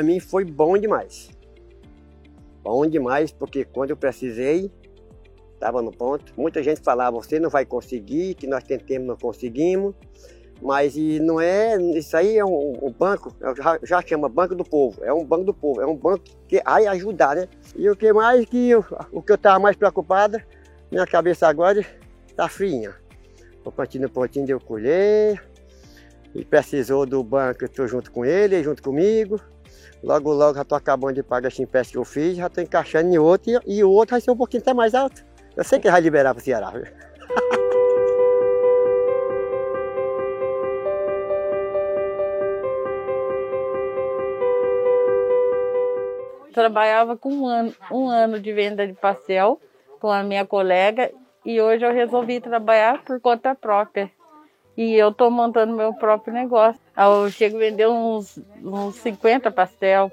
para mim foi bom demais. Bom demais, porque quando eu precisei, estava no ponto. Muita gente falava, você não vai conseguir, que nós tentamos, não conseguimos. Mas e não é, isso aí é um, um banco, já, já, chama Banco do Povo, é um banco do povo, é um banco que vai ajudar, né? E o que mais que eu, o que eu estava mais preocupada, minha cabeça agora está fria. O plantinho pontinho de eu colher, e precisou do banco, eu estou junto com ele, junto comigo. Logo, logo já estou acabando de pagar esse empréstimo que eu fiz, já estou encaixando em outro, e, o outro vai ser um pouquinho até mais alto. Eu sei que vai liberar para o Ceará. Trabalhava com um ano, um ano de venda de pastel com a minha colega e hoje eu resolvi trabalhar por conta própria. E eu estou montando meu próprio negócio. Eu chego a vender uns, uns 50 pastel.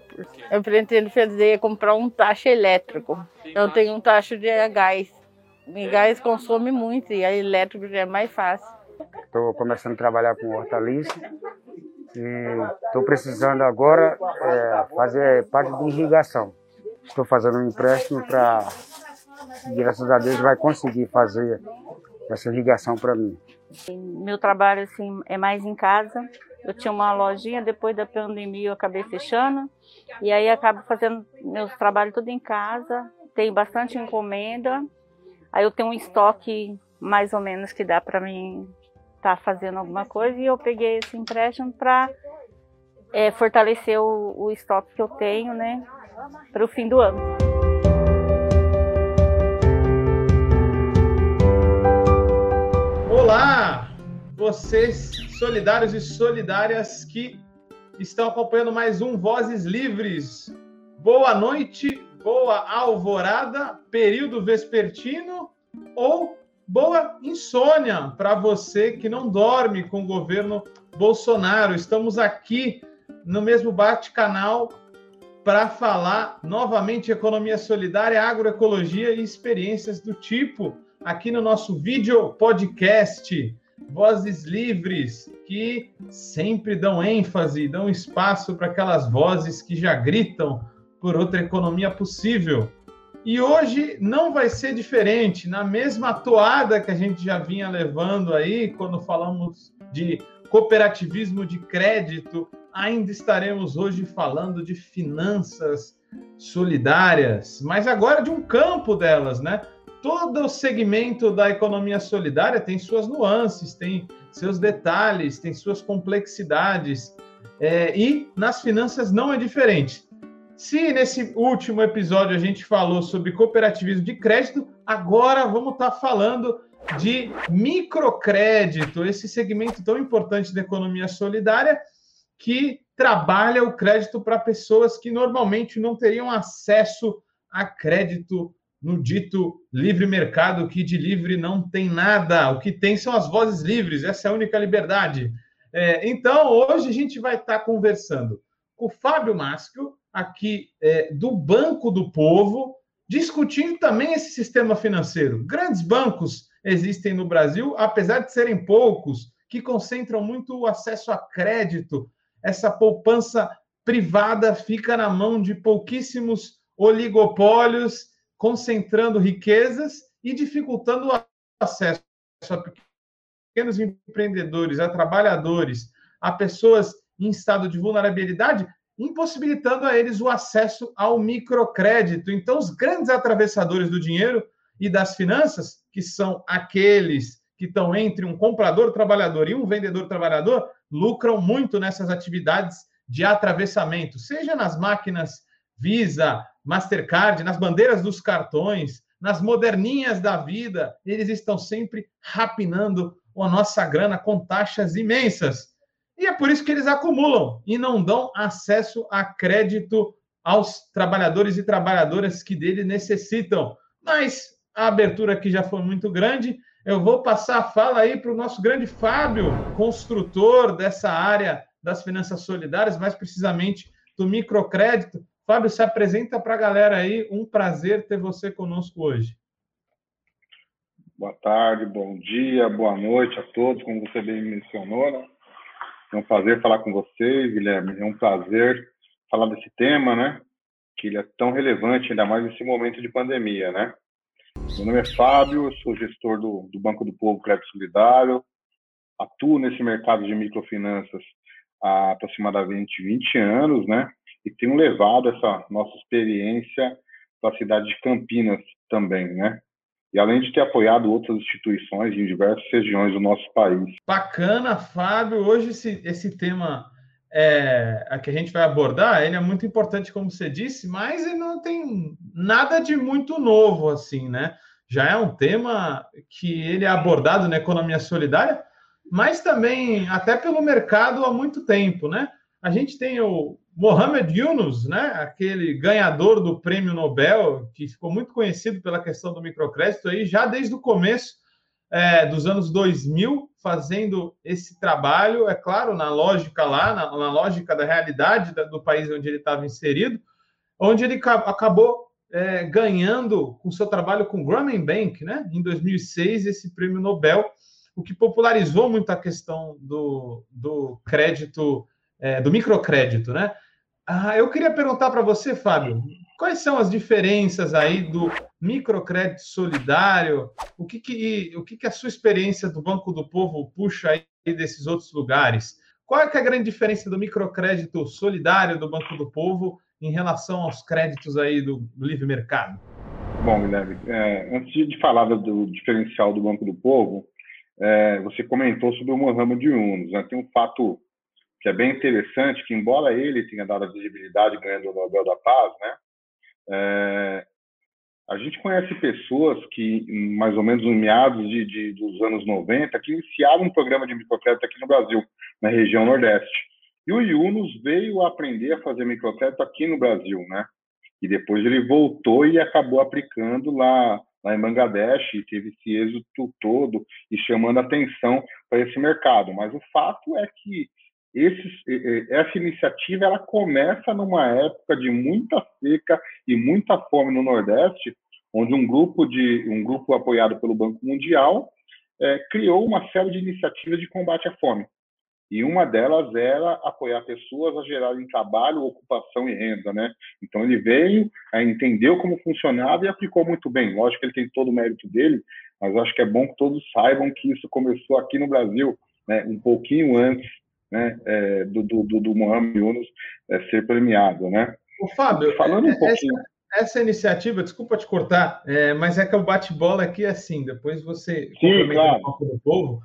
Eu pretendo fazer, comprar um tacho elétrico. Eu tenho um tacho de gás. E gás consome muito e a elétrico já é mais fácil. Estou começando a trabalhar com hortaliça e estou precisando agora é, fazer parte de irrigação. Estou fazendo um empréstimo para, graças a Deus, vai conseguir fazer essa irrigação para mim. Meu trabalho assim é mais em casa. Eu tinha uma lojinha, depois da pandemia eu acabei fechando e aí acabo fazendo meus trabalhos tudo em casa. Tem bastante encomenda. Aí eu tenho um estoque mais ou menos que dá para mim estar tá fazendo alguma coisa e eu peguei esse empréstimo para é, fortalecer o, o estoque que eu tenho, né, para o fim do ano. Olá, vocês solidários e solidárias que estão acompanhando mais um Vozes Livres. Boa noite, boa alvorada, período vespertino ou boa insônia para você que não dorme com o governo Bolsonaro. Estamos aqui no mesmo bate-canal para falar novamente economia solidária, agroecologia e experiências do tipo aqui no nosso vídeo podcast Vozes Livres, que sempre dão ênfase, dão espaço para aquelas vozes que já gritam por outra economia possível. E hoje não vai ser diferente, na mesma toada que a gente já vinha levando aí, quando falamos de cooperativismo de crédito, ainda estaremos hoje falando de finanças solidárias, mas agora de um campo delas, né? Todo o segmento da economia solidária tem suas nuances, tem seus detalhes, tem suas complexidades, é, e nas finanças não é diferente. Se nesse último episódio a gente falou sobre cooperativismo de crédito, agora vamos estar tá falando de microcrédito, esse segmento tão importante da economia solidária que trabalha o crédito para pessoas que normalmente não teriam acesso a crédito no dito livre mercado, que de livre não tem nada. O que tem são as vozes livres, essa é a única liberdade. É, então, hoje a gente vai estar tá conversando com o Fábio Maschio, aqui é, do Banco do Povo, discutindo também esse sistema financeiro. Grandes bancos existem no Brasil, apesar de serem poucos, que concentram muito o acesso a crédito. Essa poupança privada fica na mão de pouquíssimos oligopólios, concentrando riquezas e dificultando o acesso a pequenos empreendedores, a trabalhadores, a pessoas em estado de vulnerabilidade, impossibilitando a eles o acesso ao microcrédito. Então, os grandes atravessadores do dinheiro e das finanças, que são aqueles que estão entre um comprador trabalhador e um vendedor trabalhador, lucram muito nessas atividades de atravessamento, seja nas máquinas Visa, Mastercard, nas bandeiras dos cartões, nas moderninhas da vida, eles estão sempre rapinando a nossa grana com taxas imensas. E é por isso que eles acumulam e não dão acesso a crédito aos trabalhadores e trabalhadoras que dele necessitam. Mas a abertura aqui já foi muito grande. Eu vou passar a fala aí para o nosso grande Fábio, construtor dessa área das finanças solidárias, mais precisamente do microcrédito. Fábio, se apresenta para a galera aí. Um prazer ter você conosco hoje. Boa tarde, bom dia, boa noite a todos, como você bem mencionou, né? É um prazer falar com vocês, Guilherme. É um prazer falar desse tema, né? Que ele é tão relevante, ainda mais nesse momento de pandemia, né? Meu nome é Fábio, sou gestor do, do Banco do Povo Crédito Solidário, atuo nesse mercado de microfinanças há aproximadamente 20 anos, né? E tenho levado essa nossa experiência para a cidade de Campinas também, né? E além de ter apoiado outras instituições em diversas regiões do nosso país. Bacana, Fábio. Hoje esse, esse tema é, que a gente vai abordar, ele é muito importante, como você disse, mas ele não tem nada de muito novo, assim, né? Já é um tema que ele é abordado na economia solidária, mas também até pelo mercado há muito tempo, né? A gente tem o Mohamed Yunus, né? Aquele ganhador do prêmio Nobel, que ficou muito conhecido pela questão do microcrédito aí, já desde o começo é, dos anos 2000, fazendo esse trabalho, é claro, na lógica lá, na, na lógica da realidade da, do país onde ele estava inserido, onde ele acabou é, ganhando com seu trabalho com o Grameen Bank, né, em 2006, esse prêmio Nobel, o que popularizou muito a questão do, do crédito, é, do microcrédito, né? Ah, eu queria perguntar para você, Fábio, quais são as diferenças aí do microcrédito solidário? O que, que, o que, que a sua experiência do Banco do Povo puxa aí desses outros lugares? Qual é, é a grande diferença do microcrédito solidário do Banco do Povo em relação aos créditos aí do, do livre mercado? Bom, Guilherme, é, antes de falar do diferencial do Banco do Povo, é, você comentou sobre o Mohamed Yunus. Né? Tem um fato que é bem interessante, que embora ele tenha dado a visibilidade ganhando o Nobel da Paz, né, é, a gente conhece pessoas que, mais ou menos no meados de, de, dos anos 90, que iniciaram um programa de microcrédito aqui no Brasil, na região Nordeste. E o Yunus veio aprender a fazer microcrédito aqui no Brasil, né? E depois ele voltou e acabou aplicando lá, lá em Bangladesh, e teve esse êxito todo e chamando atenção para esse mercado. Mas o fato é que esse, essa iniciativa ela começa numa época de muita seca e muita fome no Nordeste, onde um grupo de um grupo apoiado pelo Banco Mundial é, criou uma série de iniciativas de combate à fome. E uma delas era apoiar pessoas a gerarem trabalho, ocupação e renda, né? Então ele veio, entendeu como funcionava e aplicou muito bem. Lógico que ele tem todo o mérito dele, mas acho que é bom que todos saibam que isso começou aqui no Brasil, né? Um pouquinho antes né, é, do, do, do Mohamed Yunus é, ser premiado, né? O Fábio, falando um é, pouquinho... Essa, essa iniciativa, desculpa te cortar, é, mas é que o bate-bola aqui é assim, depois você Sim, claro. um do povo,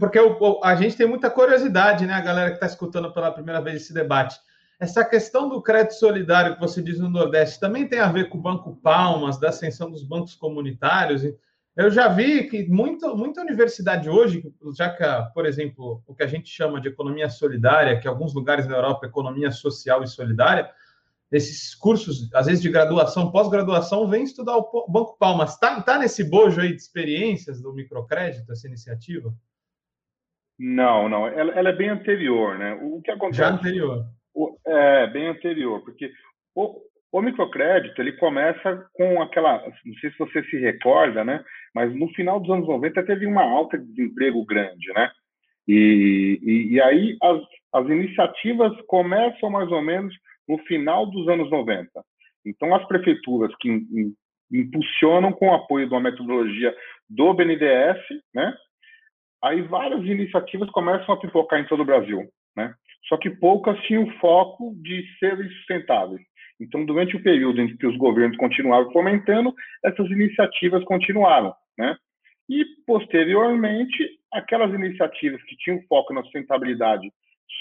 porque o, a gente tem muita curiosidade, né, a galera que está escutando pela primeira vez esse debate. Essa questão do crédito solidário que você diz no Nordeste também tem a ver com o Banco Palmas, da ascensão dos bancos comunitários, eu já vi que muita, muita universidade hoje, já que, por exemplo, o que a gente chama de economia solidária, que alguns lugares na Europa economia social e solidária, esses cursos, às vezes de graduação, pós-graduação, vem estudar o Banco Palmas. Está tá nesse bojo aí de experiências do microcrédito, essa iniciativa? Não, não. Ela, ela é bem anterior, né? O que acontece? Já anterior. O, é, bem anterior, porque o, o microcrédito, ele começa com aquela, não sei se você se recorda, né? Mas no final dos anos 90 teve uma alta de desemprego grande, né? E, e, e aí as, as iniciativas começam mais ou menos no final dos anos 90. Então as prefeituras que impulsionam com o apoio de uma metodologia do BNDES, né? Aí várias iniciativas começam a pipocar em todo o Brasil, né? Só que poucas tinham foco de serem sustentáveis. Então, durante o período em que os governos continuavam fomentando, essas iniciativas continuaram, né? E, posteriormente, aquelas iniciativas que tinham foco na sustentabilidade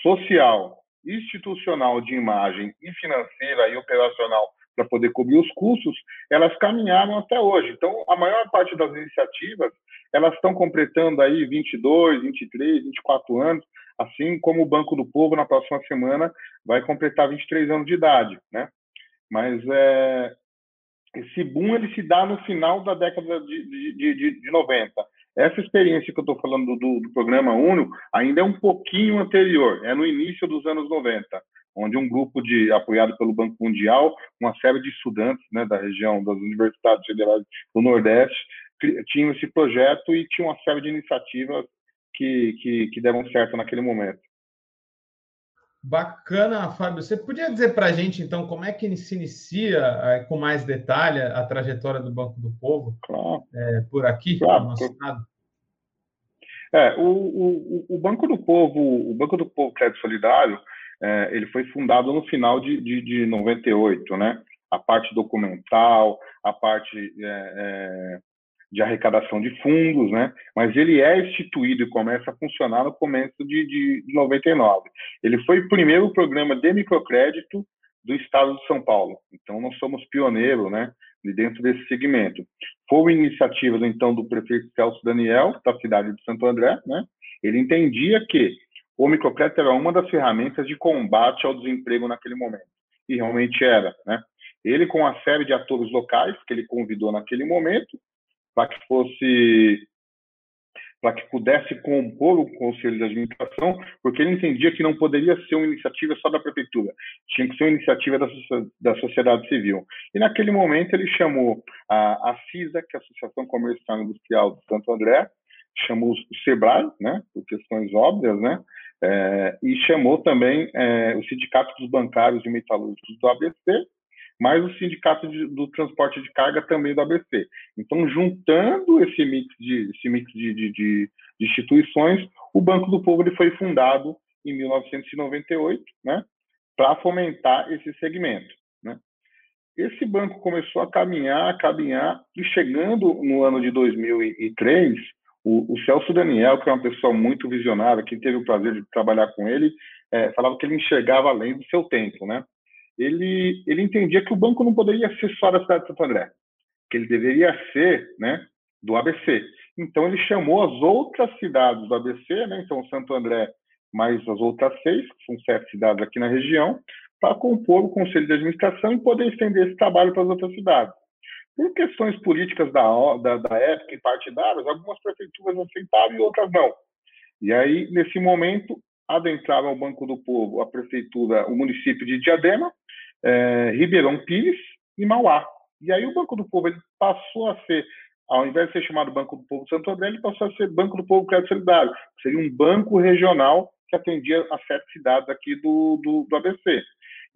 social, institucional de imagem e financeira e operacional para poder cobrir os custos, elas caminharam até hoje. Então, a maior parte das iniciativas, elas estão completando aí 22, 23, 24 anos, assim como o Banco do Povo, na próxima semana, vai completar 23 anos de idade, né? Mas é, esse boom ele se dá no final da década de, de, de, de 90. Essa experiência que eu estou falando do, do, programa Uno ainda é um pouquinho anterior, é no início dos anos 90, onde um grupo de apoiado pelo Banco Mundial, uma série de estudantes né, da região das universidades federais do Nordeste tinham esse projeto e tinha uma série de iniciativas que, que, que deram certo naquele momento. Bacana, Fábio. Você podia dizer para a gente, então, como é que se inicia, é, com mais detalhe, a trajetória do Banco do Povo claro. é, por aqui, claro. no nosso estado? É, o, o, o, Banco do Povo, o Banco do Povo Crédito Solidário, é, ele foi fundado no final de, de, de 98, né? A parte documental, a parte é de arrecadação de fundos, né? Mas ele é instituído e começa a funcionar no começo de, de, de 99. Ele foi o primeiro programa de microcrédito do Estado de São Paulo. Então nós somos pioneiros, né? De dentro desse segmento. Foi iniciativa então do prefeito Celso Daniel da cidade de Santo André, né? Ele entendia que o microcrédito era uma das ferramentas de combate ao desemprego naquele momento. E realmente era, né? Ele, com a série de atores locais que ele convidou naquele momento, para que fosse para que pudesse compor o conselho de administração, porque ele entendia que não poderia ser uma iniciativa só da prefeitura, tinha que ser uma iniciativa da, da sociedade civil. E naquele momento ele chamou a, a CISA, que é a Associação Comercial e Industrial de Santo André, chamou o SEBRAE, né, por questões óbvias, né, é, e chamou também é, o Sindicato dos Bancários e Metalúrgicos do ABC, mais o sindicato de, do transporte de carga também do ABC. Então, juntando esse mix de, esse mix de, de, de instituições, o Banco do Povo ele foi fundado em 1998, né, para fomentar esse segmento. Né. Esse banco começou a caminhar, a caminhar, e chegando no ano de 2003, o, o Celso Daniel, que é uma pessoa muito visionária, quem teve o prazer de trabalhar com ele, é, falava que ele enxergava além do seu tempo, né? Ele, ele entendia que o banco não poderia ser só da cidade de Santo André, que ele deveria ser né, do ABC. Então, ele chamou as outras cidades do ABC, né, então Santo André mais as outras seis, que são sete cidades aqui na região, para compor o conselho de administração e poder estender esse trabalho para as outras cidades. Por questões políticas da, da, da época e partidárias, algumas prefeituras aceitaram e outras não. E aí, nesse momento, adentrava ao Banco do Povo a prefeitura, o município de Diadema, é, Ribeirão Pires e Mauá. E aí o Banco do Povo ele passou a ser, ao invés de ser chamado Banco do Povo Santo André, ele passou a ser Banco do Povo Crédito Solidário. Seria um banco regional que atendia a sete cidades aqui do, do, do ABC.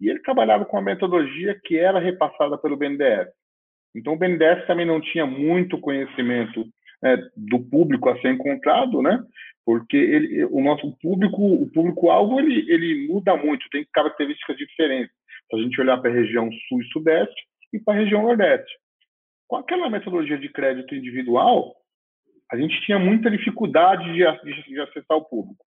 E ele trabalhava com a metodologia que era repassada pelo BNDES. Então o BNDES também não tinha muito conhecimento é, do público a ser encontrado, né? porque ele, o nosso público, o público-alvo, ele, ele muda muito, tem características diferentes. A gente olhar para a região sul e sudeste e para a região nordeste. Com aquela metodologia de crédito individual, a gente tinha muita dificuldade de, de, de acessar o público,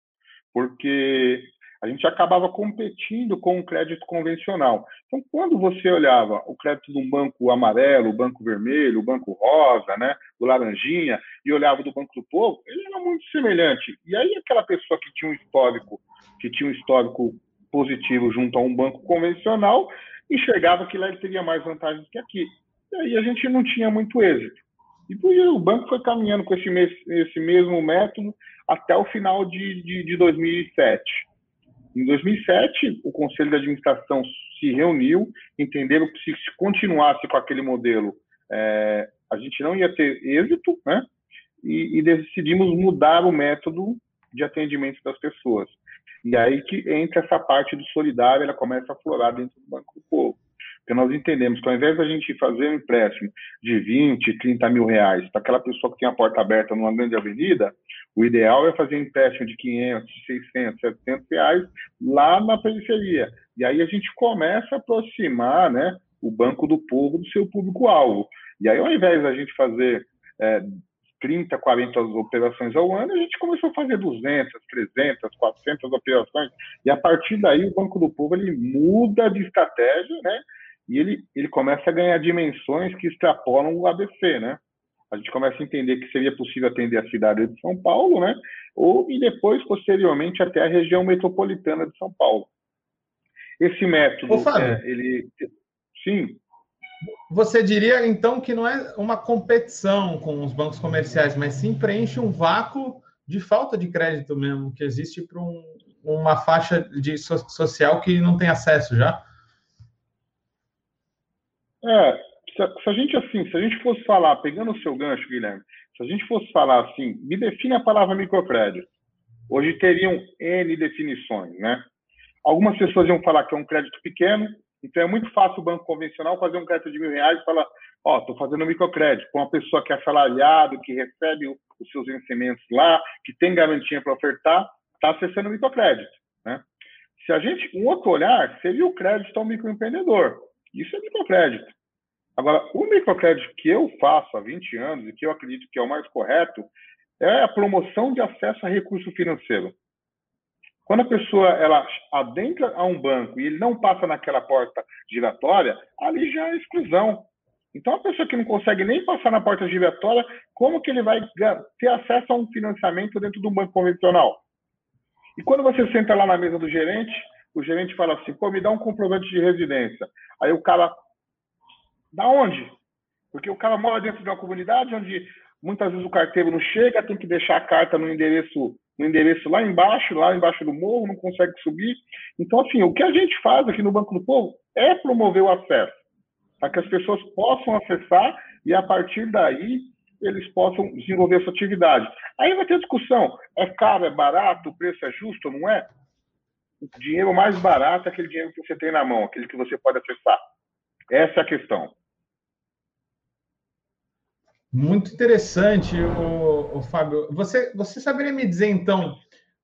porque a gente acabava competindo com o crédito convencional. Então, quando você olhava o crédito um banco amarelo, o banco vermelho, o banco rosa, né, o laranjinha, e olhava do Banco do Povo, ele era muito semelhante. E aí aquela pessoa que tinha um histórico, que tinha um histórico positivo junto a um banco convencional, enxergava que lá ele teria mais vantagens que aqui. E aí a gente não tinha muito êxito. E o banco foi caminhando com esse, esse mesmo método até o final de, de, de 2007. Em 2007, o Conselho de Administração se reuniu, entenderam que se continuasse com aquele modelo, é, a gente não ia ter êxito, né? E, e, decidimos mudar o método de atendimento das pessoas. E aí que entra essa parte do solidário, ela começa a florar dentro do Banco do Povo. Porque nós entendemos que ao invés da gente fazer um empréstimo de 20, 30 mil reais para aquela pessoa que tem a porta aberta numa grande avenida, o ideal é fazer um empréstimo de 500, 600, 700 reais lá na periferia. E aí a gente começa a aproximar né, o Banco do Povo do seu público-alvo. E aí, ao invés da gente fazer é, 30, 40 operações ao ano, a gente começou a fazer 200, 300, 400 operações. E a partir daí, o Banco do Povo ele muda de estratégia, né? e ele, ele começa a ganhar dimensões que extrapolam o ABC, né? A gente começa a entender que seria possível atender a cidade de São Paulo, né? Ou e depois, posteriormente, até a região metropolitana de São Paulo. Esse método, Ô, Fábio, é, ele, sim. Você diria então que não é uma competição com os bancos comerciais, mas sim preenche um vácuo de falta de crédito mesmo que existe para um, uma faixa de social que não tem acesso já? É, se, se a gente assim, se a gente fosse falar, pegando o seu gancho, Guilherme, se a gente fosse falar assim, me define a palavra microcrédito. Hoje teriam N definições, né? Algumas pessoas iam falar que é um crédito pequeno, então é muito fácil o banco convencional fazer um crédito de mil reais e falar, ó, oh, estou fazendo um microcrédito com uma pessoa que é assalariado, que recebe os seus vencimentos lá, que tem garantia para ofertar, está acessando o microcrédito, né? Se a gente, um outro olhar seria o crédito ao microempreendedor. Isso é microcrédito. Agora, o microcrédito que eu faço há 20 anos e que eu acredito que é o mais correto é a promoção de acesso a recurso financeiro. Quando a pessoa ela adentra a um banco e ele não passa naquela porta giratória, ali já é exclusão. Então, a pessoa que não consegue nem passar na porta giratória, como que ele vai ter acesso a um financiamento dentro de um banco convencional? E quando você senta lá na mesa do gerente, o gerente fala assim, pô, me dá um comprovante de residência. Aí o cara, da onde? Porque o cara mora dentro de uma comunidade onde muitas vezes o carteiro não chega, tem que deixar a carta no endereço no endereço lá embaixo, lá embaixo do morro, não consegue subir. Então, assim, o que a gente faz aqui no Banco do Povo é promover o acesso, para que as pessoas possam acessar e, a partir daí, eles possam desenvolver essa atividade. Aí vai ter discussão: é caro, é barato, o preço é justo, não é? O dinheiro mais barato é aquele dinheiro que você tem na mão, aquele que você pode acessar. Essa é a questão. Muito interessante, o, Fábio. Você, você saberia me dizer, então,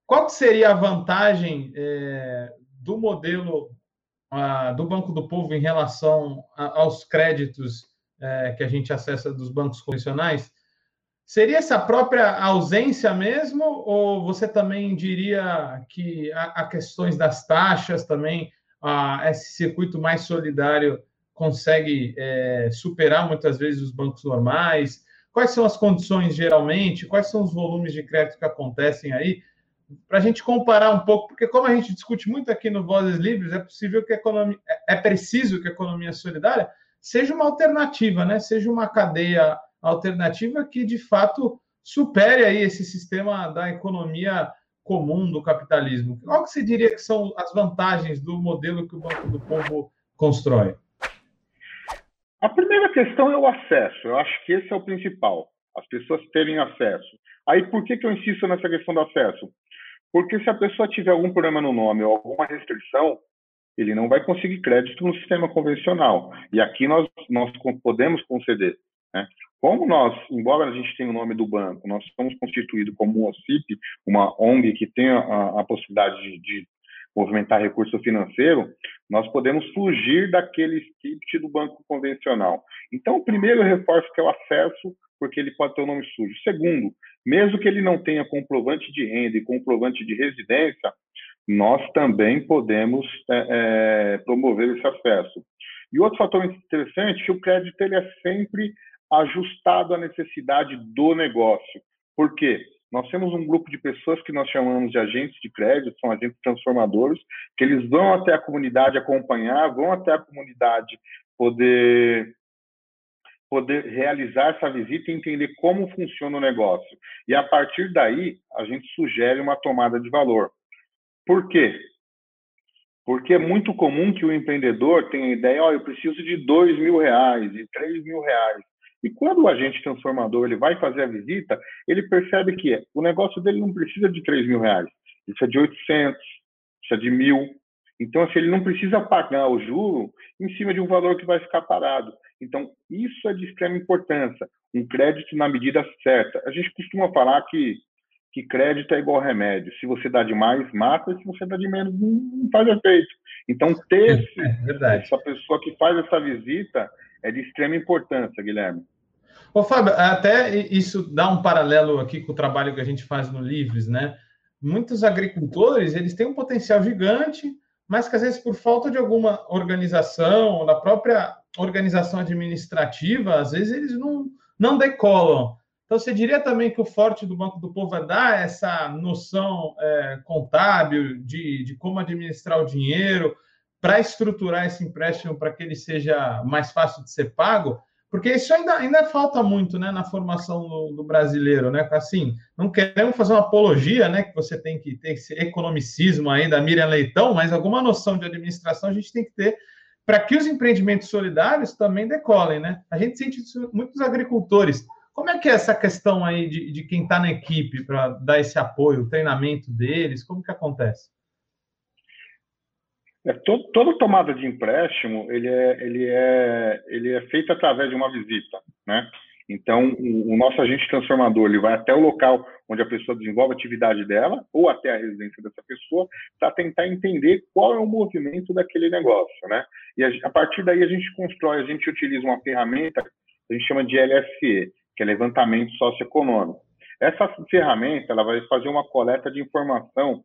qual seria a vantagem é, do modelo a, do Banco do Povo em relação a, aos créditos é, que a gente acessa dos bancos convencionais? Seria essa própria ausência mesmo, ou você também diria que há, questões das taxas também, a, esse circuito mais solidário consegue é, superar muitas vezes os bancos normais? Quais são as condições geralmente? Quais são os volumes de crédito que acontecem aí? Para a gente comparar um pouco, porque como a gente discute muito aqui no Vozes Livres, é possível que a economia, é preciso que a economia solidária seja uma alternativa, né? Seja uma cadeia alternativa que de fato supere aí esse sistema da economia comum do capitalismo. Qual que você diria que são as vantagens do modelo que o Banco do Povo constrói? A primeira questão é o acesso. Eu acho que esse é o principal. As pessoas terem acesso. Aí, por que, que eu insisto nessa questão do acesso? Porque se a pessoa tiver algum problema no nome ou alguma restrição, ele não vai conseguir crédito no sistema convencional. E aqui nós, nós podemos conceder. Né? Como nós, embora a gente tenha o nome do banco, nós somos constituídos como uma OCIP, uma ONG que tem a, a possibilidade de, de movimentar recurso financeiro, nós podemos fugir daquele script do banco convencional. Então, o primeiro reforço que é o acesso, porque ele pode ter o um nome sujo. Segundo, mesmo que ele não tenha comprovante de renda e comprovante de residência, nós também podemos é, é, promover esse acesso. E outro fator interessante é que o crédito ele é sempre ajustado à necessidade do negócio. Por quê? Nós temos um grupo de pessoas que nós chamamos de agentes de crédito, são agentes transformadores, que eles vão até a comunidade acompanhar, vão até a comunidade poder poder realizar essa visita e entender como funciona o negócio. E a partir daí, a gente sugere uma tomada de valor. Por quê? Porque é muito comum que o empreendedor tenha a ideia, ó, oh, eu preciso de dois mil reais, de três mil reais. E quando o agente transformador ele vai fazer a visita, ele percebe que o negócio dele não precisa de 3 mil reais, ele precisa de 800, precisa de mil. Então, assim, ele não precisa pagar o juro em cima de um valor que vai ficar parado. Então, isso é de extrema importância, um crédito na medida certa. A gente costuma falar que, que crédito é igual remédio. Se você dá demais, mata, se você dá de menos, não faz efeito. Então, ter é, essa pessoa que faz essa visita é de extrema importância, Guilherme. Ô, Fábio, até isso dá um paralelo aqui com o trabalho que a gente faz no Livres, né? Muitos agricultores, eles têm um potencial gigante, mas que às vezes por falta de alguma organização, da própria organização administrativa, às vezes eles não, não decolam. Então, você diria também que o forte do Banco do Povo é dar essa noção é, contábil de, de como administrar o dinheiro para estruturar esse empréstimo para que ele seja mais fácil de ser pago? Porque isso ainda, ainda falta muito né, na formação do, do, brasileiro, né? Assim, não queremos fazer uma apologia, né? Que você tem que ter esse economicismo aí da Miriam Leitão, mas alguma noção de administração a gente tem que ter para que os empreendimentos solidários também decolem, né? A gente sente isso muitos agricultores. Como é que é essa questão aí de, de quem está na equipe para dar esse apoio, o treinamento deles? Como que acontece? É, todo, toda tomada de empréstimo ele é, ele, é, ele é feita através de uma visita, né? Então, o, o, nosso agente transformador ele vai até o local onde a pessoa desenvolve a atividade dela, ou até a residência dessa pessoa, para tentar entender qual é o movimento daquele negócio, né? E a, a, partir daí a gente constrói, a gente utiliza uma ferramenta que a gente chama de LSE, que é levantamento socioeconômico. Essa ferramenta ela vai fazer uma coleta de informação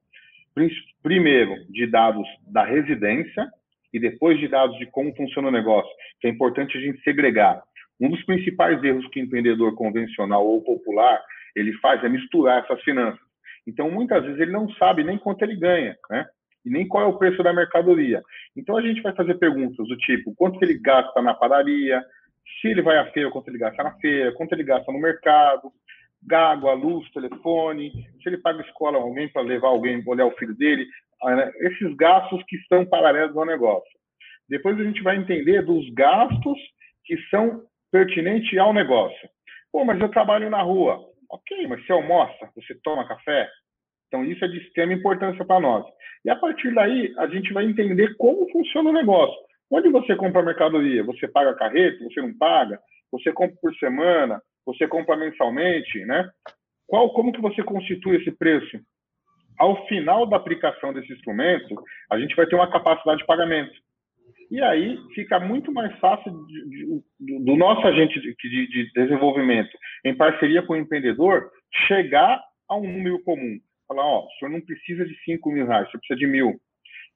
primeiro de dados da residência e depois de dados de como funciona o negócio, que é importante a gente segregar. Um dos principais erros que o empreendedor convencional ou popular ele faz é misturar essas finanças. Então, muitas vezes ele não sabe nem quanto ele ganha, né? E nem qual é o preço da mercadoria. Então, a gente vai fazer perguntas do tipo: quanto ele gasta na padaria, se ele vai à feira, quanto ele gasta na feira, quanto ele gasta no mercado, água, luz, telefone, se ele paga escola alguém para levar alguém, olhar o filho dele, ah, né? esses gastos que estão paralelos ao negócio. Depois a gente vai entender dos gastos que são pertinentes ao negócio. Pô, mas eu trabalho na rua. Ok, mas você almoça, você toma café? Então isso é de extrema importância para nós. E a partir daí a gente vai entender como funciona o negócio. Onde você compra mercadoria? Você paga carreto? Você não paga? Você compra por semana? Você compra mensalmente, né? Qual, como que você constitui esse preço? Ao final da aplicação desse instrumento, a gente vai ter uma capacidade de pagamento. E aí fica muito mais fácil de, de, do nosso agente de, de, desenvolvimento, em parceria com o empreendedor, chegar a um número comum. Falar, ó, o senhor não precisa de 5 mil reais, você precisa de mil.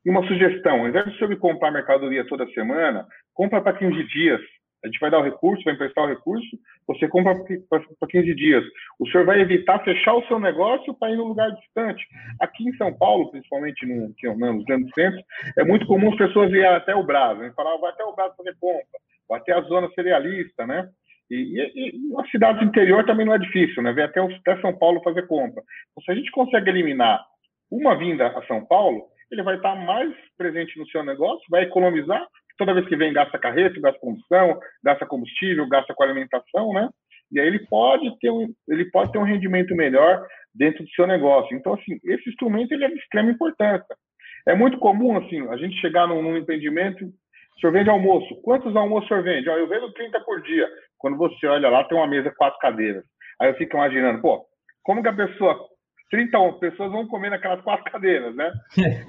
E uma sugestão, ao invés de o senhor comprar mercadoria toda semana, compra para 15 dias. A gente vai dar o recurso, vai emprestar o recurso, você compra para 15 dias. O senhor vai evitar fechar o seu negócio para ir num lugar distante. Aqui em São Paulo, principalmente no, nos grandes centros, é muito comum as pessoas irem até o Brasil, né? falar, vai até o Brasil fazer compra, ou até a zona cerealista, né? E, e, e nas cidades do interior também não é difícil, né? Ver até, até São Paulo fazer compra. Então, se a gente consegue eliminar uma vinda a São Paulo, ele vai estar mais presente no seu negócio, vai economizar toda vez que vem gasta carreto, gasta condução, gasta combustível, gasta com alimentação, né? E aí ele pode ter um, ele pode ter um rendimento melhor dentro do seu negócio. Então, assim, esse instrumento ele é de extrema importância. É muito comum, assim, a gente chegar num, num empreendimento, o senhor vende almoço. Quantos almoços o senhor vende? Ó, eu vendo 30 por dia. Quando você olha lá, tem uma mesa, quatro cadeiras. Aí eu fico imaginando, pô, como que a pessoa, 30 pessoas vão comer naquelas quatro cadeiras, né?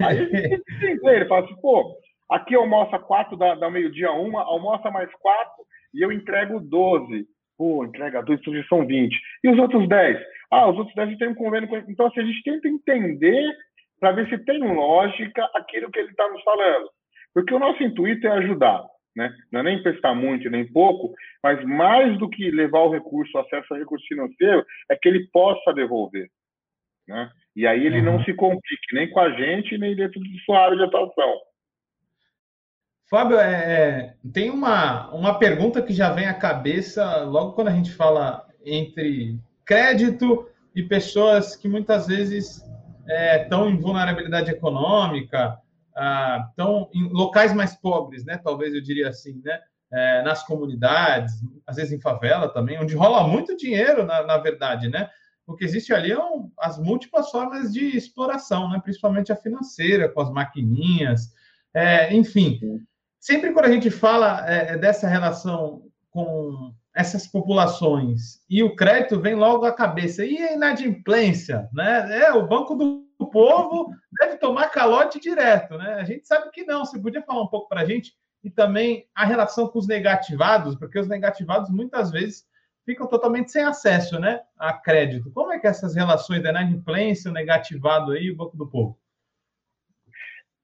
Aí ele fala assim, pô, Aqui almoça quatro, da dá meio-dia uma, almoça mais quatro e eu entrego 12. Pô, entrega dois, então já são 20. E os outros 10? Ah, os outros 10 tem um convênio com Então, assim, a gente tenta entender para ver se tem lógica aquilo que ele está nos falando. Porque o nosso intuito é ajudar. Né? Não é nem emprestar muito nem pouco, mas mais do que levar o recurso, o acesso ao recurso financeiro, é que ele possa devolver. Né? E aí ele uhum. não se complique nem com a gente, nem dentro de sua área de atuação. Fábio, é, é, tem uma, uma pergunta que já vem à cabeça logo quando a gente fala entre crédito e pessoas que muitas vezes é, estão em vulnerabilidade econômica, ah, estão em locais mais pobres, né? Talvez eu diria assim, né? É, nas comunidades, às vezes em favela também, onde rola muito dinheiro, na, na verdade, né? O que existe ali são é as múltiplas formas de exploração, né? principalmente a financeira, com as maquininhas, é, enfim sempre quando a gente fala é, é, dessa relação com essas populações e o crédito vem logo à cabeça. E a inadimplência, né? É, o Banco do Povo deve tomar calote direto, né? A gente sabe que não. Você podia falar um pouco para a gente e também a relação com os negativados, porque os negativados muitas vezes ficam totalmente sem acesso, né, a crédito. Como é que essas relações da inadimplência, o negativado aí, o Banco do Povo?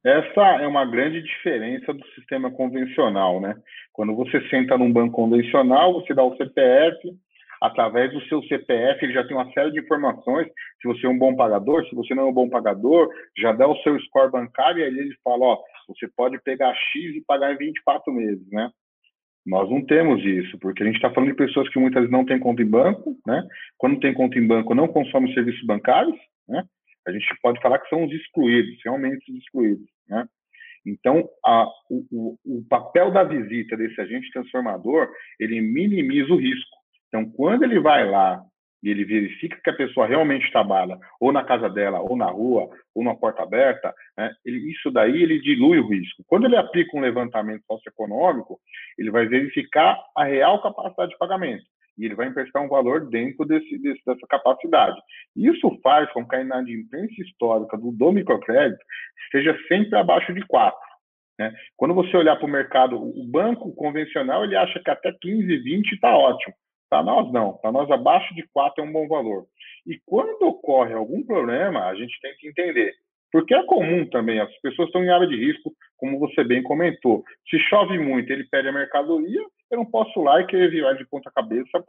Essa é uma grande diferença do sistema convencional, né? Quando você senta num banco convencional, você dá o CPF, através do seu CPF ele já tem uma série de informações, se você é um bom pagador, se você não é um bom pagador, já dá o seu score bancário e aí ele fala, ó, você pode pegar X e pagar em 24 meses, né? Nós não temos isso, porque a gente está falando de pessoas que muitas vezes não têm conta em banco, né? Quando tem conta em banco, não consomem serviços bancários, né? a gente pode falar que são os excluídos, realmente os excluídos. Né? Então, a, o, o, papel da visita desse agente transformador, ele minimiza o risco. Então, quando ele vai lá e ele verifica que a pessoa realmente trabalha, ou na casa dela, ou na rua, ou na porta aberta, né, ele, isso daí ele dilui o risco. Quando ele aplica um levantamento socioeconômico, ele vai verificar a real capacidade de pagamento e ele vai emprestar um valor dentro desse, desse, dessa capacidade. Isso faz com que a inadimplência histórica do, do microcrédito esteja sempre abaixo de 4. Né? Quando você olhar para o mercado, o banco convencional ele acha que até 15, 20 está ótimo. Para nós, não. Para nós, abaixo de 4 é um bom valor. E quando ocorre algum problema, a gente tem que entender. Porque é comum também, as pessoas estão em área de risco, como você bem comentou. Se chove muito, ele pede a mercadoria, eu não posso lá e querer virar de ponta cabeça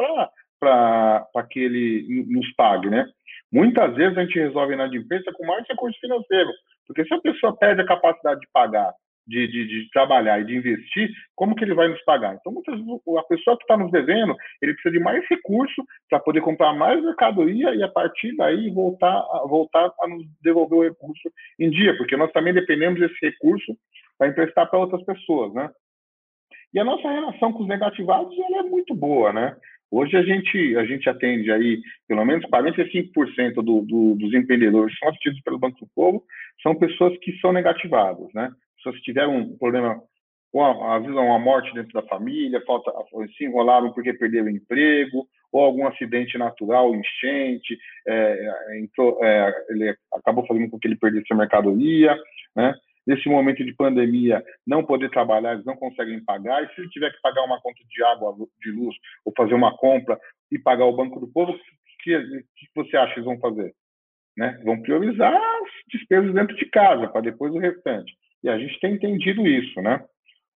para que ele nos pague, né? Muitas vezes a gente resolve na empresa com mais recurso financeiro, porque se a pessoa perde a capacidade de pagar de, de, de, trabalhar e de investir, como que ele vai nos pagar? Então, muitas a pessoa que está nos devendo, ele precisa de mais recurso para poder comprar mais mercadoria e, a partir daí, voltar, a, voltar a nos devolver o recurso em dia, porque nós também dependemos desse recurso para emprestar para outras pessoas, né? E a nossa relação com os negativados ela é muito boa, né? Hoje a gente, a gente atende aí, pelo menos 45% do, do, dos empreendedores que são assistidos pelo Banco do Povo são pessoas que são negativadas, né? Pessoas tiveram um problema, ou vezes uma morte dentro da família, falta, se enrolaram porque perderam o emprego, ou algum acidente natural, enchente, é, entrou, é, ele acabou fazendo com que ele perdesse a mercadoria, né? Nesse momento de pandemia, não poder trabalhar, eles não conseguem pagar, e se ele tiver que pagar uma conta de água, de luz, ou fazer uma compra e pagar o Banco do Povo, o que, que você acha que eles vão fazer? Né? Vão priorizar as despesas dentro de casa, para depois o restante. E a gente tem entendido isso, né?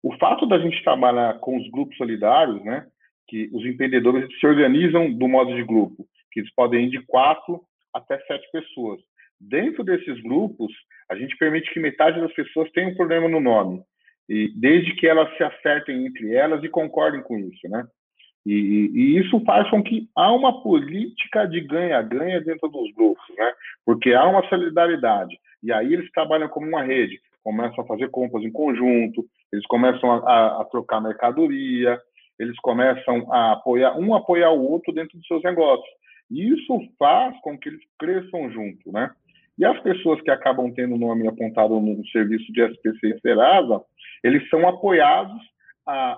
O fato da gente trabalhar com os grupos solidários, né? Que os empreendedores se organizam do modo de grupo, que eles podem ir de quatro até sete pessoas. Dentro desses grupos, a gente permite que metade das pessoas tenha um problema no nome, e desde que elas se acertem entre elas e concordem com isso, né? E, e, isso faz com que há uma política de ganha-ganha dentro dos grupos, né? Porque há uma solidariedade. E aí eles trabalham como uma rede começam a fazer compras em conjunto, eles começam a, a trocar mercadoria, eles começam a apoiar um apoiar o outro dentro dos seus negócios. E isso faz com que eles cresçam junto, né? E as pessoas que acabam tendo o nome apontado no serviço de SPC e Serasa, eles são apoiados a,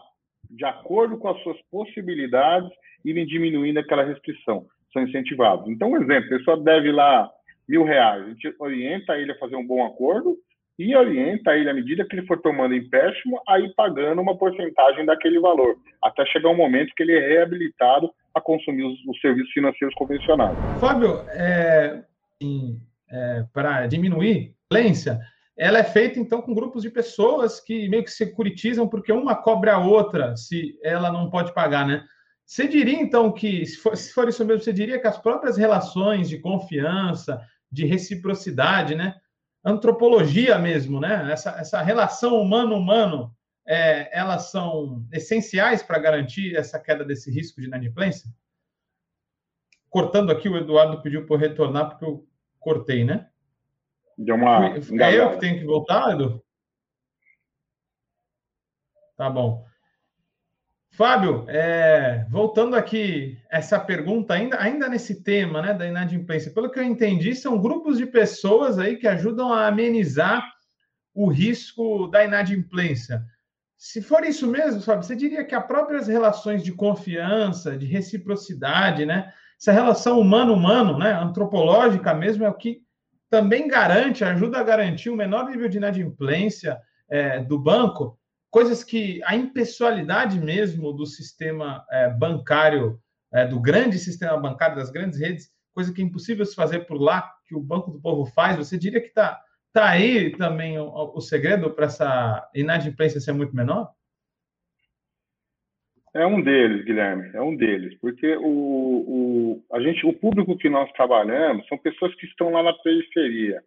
de acordo com as suas possibilidades, irem diminuindo aquela restrição. São incentivados. Então, um exemplo, a pessoa deve lá mil reais, a gente orienta ele a fazer um bom acordo e orienta ele, à medida que ele for tomando empréstimo, a ir pagando uma porcentagem daquele valor, até chegar um momento que ele é reabilitado a consumir os, os serviços financeiros convencionais. Fábio, é, é, para diminuir a violência, ela é feita então com grupos de pessoas que meio que securitizam porque uma cobre a outra se ela não pode pagar, né? Você diria então que, se for, se for isso mesmo, você diria que as próprias relações de confiança, de reciprocidade, né? Antropologia mesmo, né? Essa, essa relação humano-humano, é, elas são essenciais para garantir essa queda desse risco de inadimplência? Cortando aqui, o Eduardo pediu para eu retornar porque eu cortei, né? Deu uma. É eu que tenho que voltar, Edu? Tá bom. Fábio, é, voltando aqui essa pergunta, ainda, ainda nesse tema né, da inadimplência, pelo que eu entendi, são grupos de pessoas aí que ajudam a amenizar o risco da inadimplência. Se for isso mesmo, Fábio, você diria que as próprias relações de confiança, de reciprocidade, né, essa relação humano-humano, né, antropológica mesmo, é o que também garante, ajuda a garantir o menor nível de inadimplência é, do banco? Coisas que a impessoalidade mesmo do sistema é, bancário, é, do grande sistema bancário, das grandes redes, coisa que é impossível se fazer por lá, que o Banco do Povo faz, você diria que está tá aí também o, o segredo para essa inadimplência ser muito menor? É um deles, Guilherme, é um deles, porque o, o, a gente, o público que nós trabalhamos são pessoas que estão lá na periferia,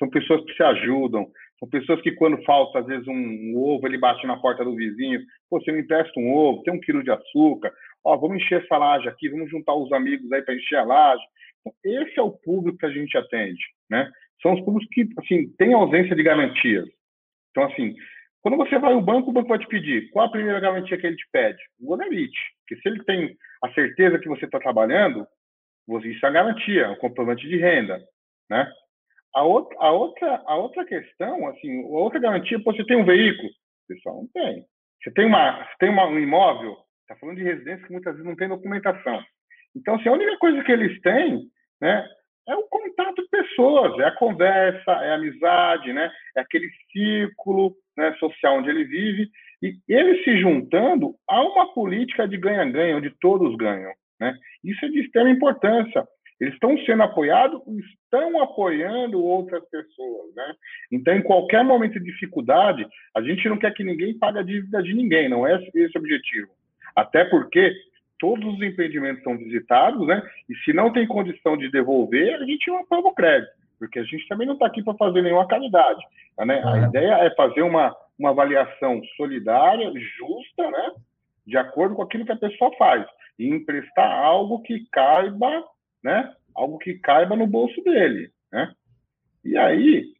são pessoas que se ajudam, são pessoas que, quando falta, às vezes, um, um, ovo, ele bate na porta do vizinho. Pô, você me empresta um ovo, tem um quilo de açúcar. Ó, vamos encher essa laje aqui, vamos juntar os amigos aí para encher a laje. Então, esse é o público que a gente atende, né? São os públicos que, assim, têm ausência de garantias. Então, assim, quando você vai ao banco, o banco vai te pedir qual a primeira garantia que ele te pede? O Bonavite. Porque se ele tem a certeza que você está trabalhando, Isso é a garantia, o comprovante de renda, né? A outra, a outra, a outra questão, assim, outra garantia, você tem um veículo? Pessoal, não tem. Você tem uma, você tem uma, um imóvel? Está falando de residência que muitas vezes não tem documentação. Então, assim, a única coisa que eles têm, né, é o contato de pessoas, é a conversa, é a amizade, né, é aquele círculo né, social onde ele vive. E ele se juntando a uma política de ganha-ganha, onde todos ganham. Né? Isso é de extrema importância. Eles estão sendo apoiados e estão apoiando outras pessoas. Né? Então, em qualquer momento de dificuldade, a gente não quer que ninguém pague a dívida de ninguém, não é esse o objetivo. Até porque todos os empreendimentos são visitados, né? E se não tem condição de devolver, a gente não aprova o crédito, porque a gente também não está aqui para fazer nenhuma caridade. Né? A ideia é fazer uma, uma avaliação solidária, justa, né? De acordo com aquilo que a pessoa faz e emprestar algo que caiba né? Algo que caiba no bolso dele, né? E aí,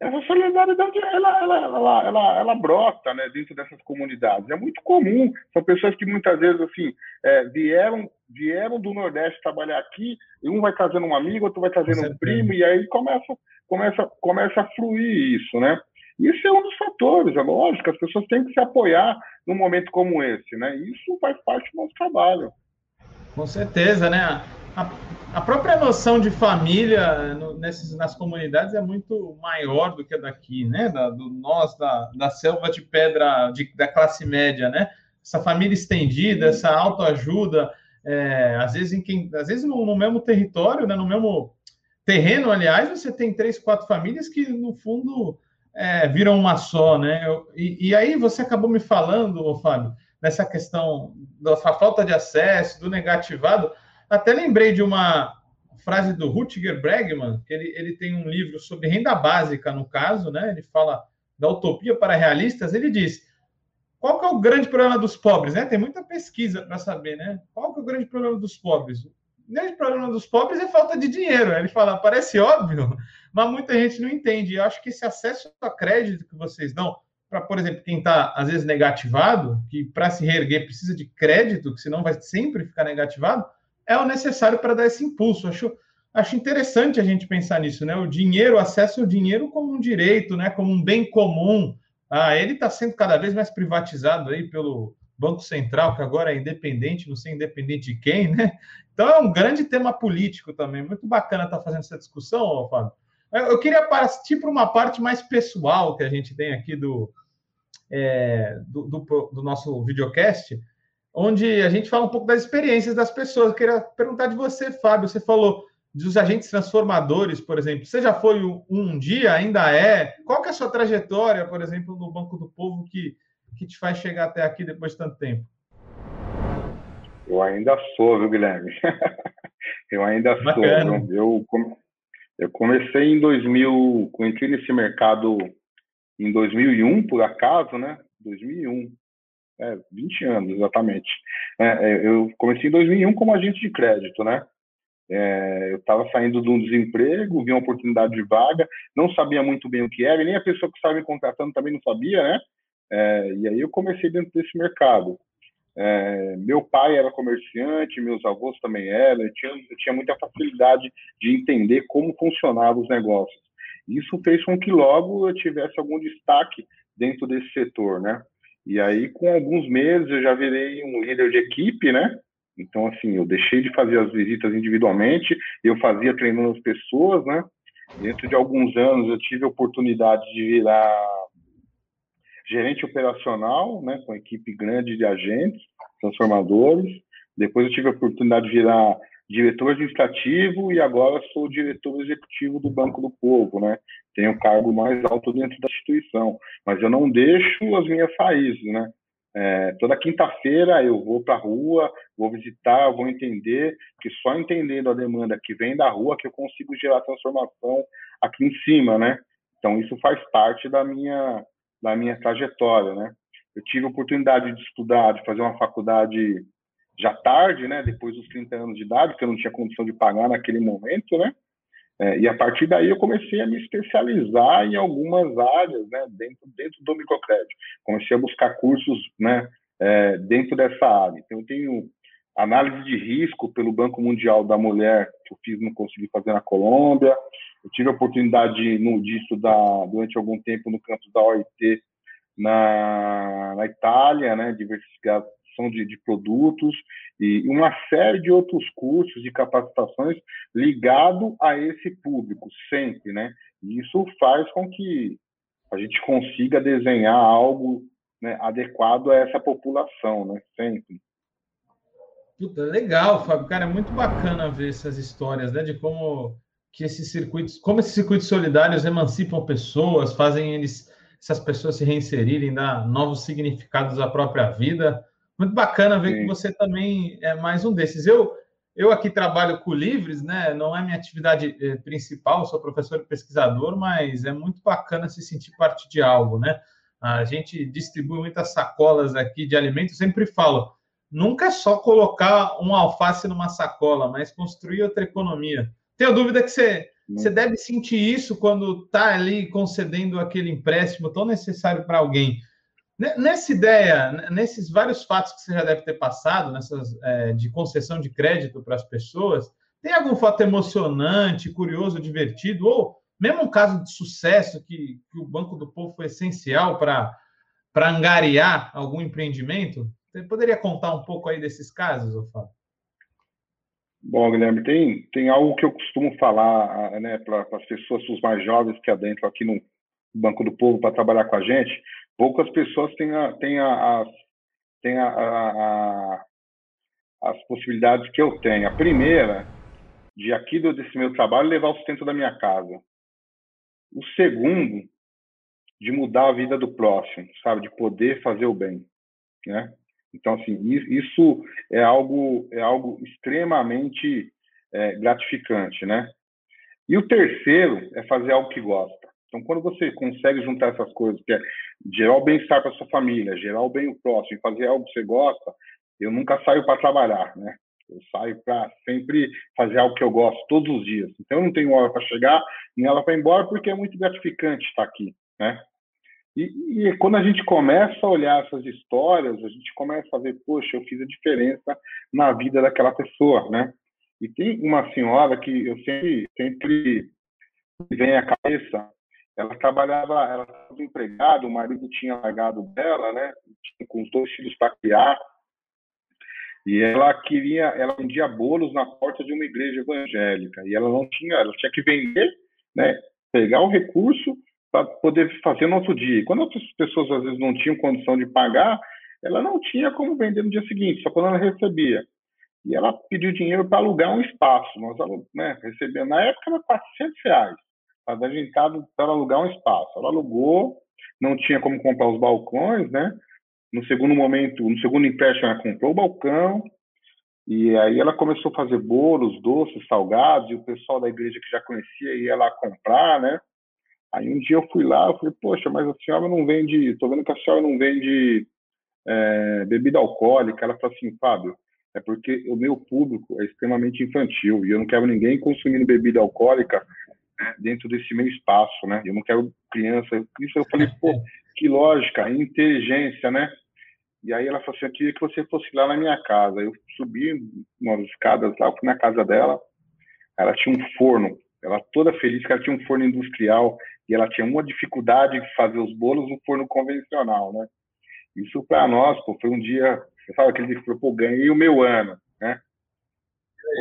essa solidariedade, ela, ela, ela, ela, ela brota, né, dentro dessas comunidades. É muito comum, são pessoas que muitas vezes, assim, é, vieram, vieram do Nordeste trabalhar aqui, e um vai trazendo um amigo, outro vai trazendo um primo, e aí começa, começa, começa a fluir isso, né? Isso é um dos fatores, é lógico, as pessoas têm que se apoiar num momento como esse, né? Isso faz parte do nosso trabalho. Com certeza, né? A, a própria noção de família no, nesses, nas comunidades é muito maior do que a daqui, né? Da, do nós, da, da selva de pedra de, da classe média, né? Essa família estendida, essa autoajuda, é, às vezes em quem, às vezes no, no, mesmo território, né? No mesmo terreno, aliás, você tem três, quatro famílias que no fundo é, viram uma só, né? Eu, e, e, aí você acabou me falando, Fábio, nessa questão da falta de acesso, do negativado. Até lembrei de uma frase do Rutger Bregman, que ele, ele tem um livro sobre renda básica, no caso, né? Ele fala da utopia para realistas. Ele diz: qual que é o grande problema dos pobres? Né? Tem muita pesquisa para saber, né? Qual que é o grande problema dos pobres? O grande problema dos pobres é falta de dinheiro. Ele fala, parece óbvio, mas muita gente não entende. Eu acho que esse acesso a crédito que vocês dão, para, por exemplo, quem está, às vezes, negativado, que para se reerguer precisa de crédito, que senão vai sempre ficar negativado, é o necessário para dar esse impulso. Acho, acho interessante a gente pensar nisso, né? O dinheiro, o acesso ao dinheiro como um direito, né? Como um bem comum. Ah, ele está sendo cada vez mais privatizado aí pelo Banco Central, que agora é independente, não sei independente de quem, né? Então é um grande tema político também. Muito bacana estar tá fazendo essa discussão, Fábio. Eu queria partir para uma parte mais pessoal que a gente tem aqui do, é, do, do, do nosso videocast, onde a gente fala um pouco das experiências das pessoas. Eu queria perguntar de você, Fábio. Você falou dos agentes transformadores, por exemplo. Você já foi um dia, ainda é? Qual que é a sua trajetória, por exemplo, no Banco do Povo que, que te faz chegar até aqui depois de tanto tempo? Eu ainda sou, viu, Guilherme? eu ainda Bacana. sou. Eu, eu comecei em 2000, entrei nesse mercado em 2001, por acaso, né? 2001 é, 20 anos, exatamente. É, é, eu comecei em 2001 como agente de crédito, né? É, eu estava saindo de um desemprego, vi uma oportunidade de vaga, não sabia muito bem o que era, nem a pessoa que estava me contratando também não sabia, né? É, e aí eu comecei dentro desse mercado. É, meu pai era comerciante, meus avós também eram, eu tinha, eu tinha muita facilidade de entender como funcionavam os negócios. Isso fez com que logo eu tivesse algum destaque dentro desse setor, né? E aí, com alguns meses, eu já virei um líder de equipe, né? Então, assim, eu deixei de fazer as visitas individualmente, eu fazia treinando as pessoas, né? Dentro de alguns anos, eu tive a oportunidade de virar gerente operacional, né? Com equipe grande de agentes, transformadores. Depois, eu tive a oportunidade de virar diretor administrativo e agora sou diretor executivo do Banco do Povo, né? Tenho o cargo mais alto dentro da instituição, mas eu não deixo as minhas raízes, né? É, toda quinta-feira eu vou para a rua, vou visitar, vou entender, que só entendendo a demanda que vem da rua que eu consigo gerar transformação aqui em cima, né? Então isso faz parte da minha da minha trajetória, né? Eu tive a oportunidade de estudar, de fazer uma faculdade já tarde, né, depois dos 30 anos de idade, que eu não tinha condição de pagar naquele momento, né, é, e a partir daí eu comecei a me especializar em algumas áreas, né, dentro, dentro do microcrédito. Comecei a buscar cursos, né, é, dentro dessa área. Então eu tenho análise de risco pelo Banco Mundial da Mulher, que eu fiz não consegui fazer na Colômbia. Eu tive a oportunidade de, de estudar durante algum tempo no campus da OIT na, na Itália, né, diversificação de, de produtos e uma série de outros cursos de capacitações ligado a esse público sempre, né? E isso faz com que a gente consiga desenhar algo né, adequado a essa população, né? Sempre. Puta, legal, Fábio. Cara, é muito bacana ver essas histórias, né? De como que esses circuitos, como esses circuitos solidários emancipam pessoas, fazem eles, essas pessoas se reinserirem, dar novos significados à própria vida. Muito bacana ver Sim. que você também é mais um desses. Eu, eu aqui trabalho com livres, né? Não é minha atividade eh, principal, sou professor e pesquisador, mas é muito bacana se sentir parte de algo, né? A gente distribui muitas sacolas aqui de alimentos, sempre falo, nunca é só colocar um alface numa sacola, mas construir outra economia. Tenho dúvida que você, você deve sentir isso quando está ali concedendo aquele empréstimo tão necessário para alguém. Nessa ideia, nesses vários fatos que você já deve ter passado, nessas é, de concessão de crédito para as pessoas, tem algum fato emocionante, curioso, divertido, ou mesmo um caso de sucesso que, que o Banco do Povo foi essencial para angariar algum empreendimento? Você poderia contar um pouco aí desses casos, Fábio? Bom, Guilherme, tem, tem algo que eu costumo falar né, para as pessoas, os mais jovens que adentram aqui no Banco do Povo para trabalhar com a gente. Poucas pessoas têm, a, têm, a, as, têm a, as possibilidades que eu tenho. A primeira, de aqui desse meu trabalho, levar o sustento da minha casa. O segundo, de mudar a vida do próximo, sabe? De poder fazer o bem, né? Então, assim, isso é algo, é algo extremamente é, gratificante, né? E o terceiro é fazer algo que gosta. Então, quando você consegue juntar essas coisas, que é gerar o bem-estar para sua família, gerar o bem o próximo, fazer algo que você gosta, eu nunca saio para trabalhar, né? Eu saio para sempre fazer algo que eu gosto todos os dias. Então, eu não tenho hora para chegar nem hora para ir embora, porque é muito gratificante estar aqui, né? E, e, quando a gente começa a olhar essas histórias, a gente começa a ver, poxa, eu fiz a diferença na vida daquela pessoa, né? E tem uma senhora que eu sempre, sempre vem à cabeça, ela trabalhava, ela estava empregada, o marido tinha largado dela, né? Com dois filhos para criar. E ela queria, ela vendia bolos na porta de uma igreja evangélica. E ela não tinha, ela tinha que vender, né? Pegar o recurso para poder fazer no outro dia. E quando as pessoas às vezes não tinham condição de pagar, ela não tinha como vender no dia seguinte, só quando ela recebia. E ela pediu dinheiro para alugar um espaço. Nós né, recebemos, na época era 400 reais, estava ajeitado para alugar um espaço. Ela alugou, não tinha como comprar os balcões, né? No segundo momento, no segundo empréstimo, ela comprou o balcão, e aí ela começou a fazer bolos, doces, salgados, e o pessoal da igreja que já conhecia ia lá comprar, né? Aí um dia eu fui lá, eu falei, poxa, mas a senhora não vende, tô vendo que a senhora não vende é, bebida alcoólica. Ela falou assim, Fábio, é porque o meu público é extremamente infantil e eu não quero ninguém consumindo bebida alcoólica né, dentro desse meu espaço, né? Eu não quero criança. Isso eu falei, pô, que lógica, inteligência, né? E aí ela falou assim, eu queria que você fosse lá na minha casa. Eu subi umas escadas lá, fui na casa dela, ela tinha um forno, ela toda feliz que ela tinha um forno industrial e ela tinha uma dificuldade de fazer os bolos no forno convencional, né? Isso para nós, pô, foi um dia, sabe aquele dia que falou, pô, ganhei o meu ano, né?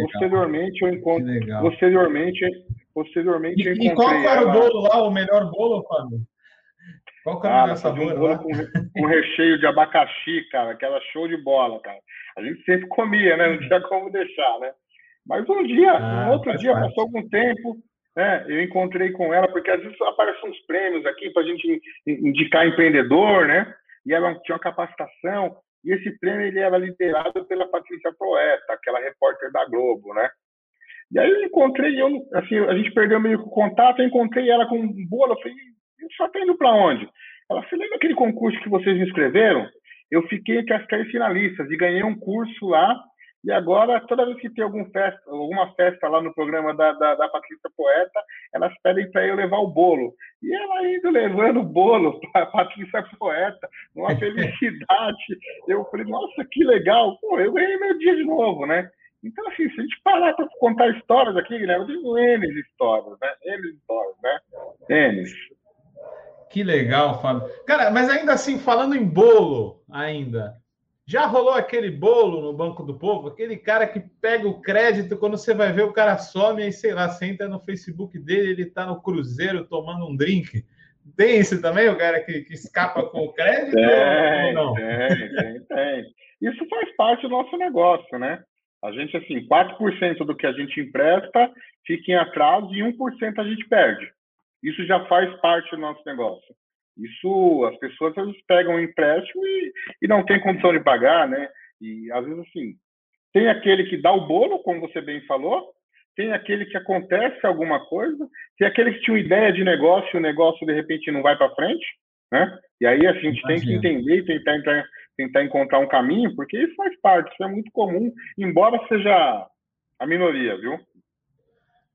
Posteriormente eu encontro, posteriormente, posteriormente e, eu encontrei E qual era o bolo lá, o melhor bolo, Fábio? Qual que era ah, o melhor sabor um bolo com, com, recheio de abacaxi, cara, aquela show de bola, cara. A gente sempre comia, né? Não tinha como deixar, né? Mas um dia, ah, um outro dia, parte. passou algum tempo, né, eu encontrei com ela, porque às vezes aparecem uns prêmios aqui para a gente indicar empreendedor, né? E ela tinha uma capacitação, e esse prêmio ele era liderado pela Patrícia Proeta, aquela repórter da Globo, né? E aí eu encontrei, eu, assim, a gente perdeu meio o contato, eu encontrei ela com um bolo, eu falei, só tá indo para onde? Ela falou, lembra aquele concurso que vocês me inscreveram? Eu fiquei entre as três finalistas e ganhei um curso lá E agora, toda vez que tem algum festa, alguma festa lá no programa da, da, da Patrícia Poeta, elas pedem para eu levar o bolo. E ela indo levando o bolo para a Patrícia Poeta, uma felicidade. Eu falei, nossa, que legal. Pô, eu ganhei meu dia de novo, né? Então, assim, se a gente parar para contar histórias aqui, Guilherme, eu digo N histórias, né? N histórias, né? N. Que legal, Fábio. Cara, mas ainda assim, falando em bolo, ainda, já rolou aquele bolo no Banco do Povo? Aquele cara que pega o crédito, quando você vai ver, o cara some e, sei lá, você entra no Facebook dele, ele tá no cruzeiro tomando um drink. Tem esse também, o cara que, que escapa com o crédito? Tem, não? tem, tem, tem. Isso faz parte do nosso negócio, né? A gente, assim, 4% do que a gente empresta fica em atraso e 1% a gente perde. Isso já faz parte do nosso negócio. Isso, as pessoas às vezes pegam um empréstimo e, e não tem condição de pagar, né? E às vezes, assim, tem aquele que dá o bolo, como você bem falou, tem aquele que acontece alguma coisa, tem aquele que tinha uma ideia de negócio e o negócio de repente não vai para frente, né? E aí a gente Imagina. tem que entender e tentar, tentar encontrar um caminho, porque isso faz parte, isso é muito comum, embora seja a minoria, viu?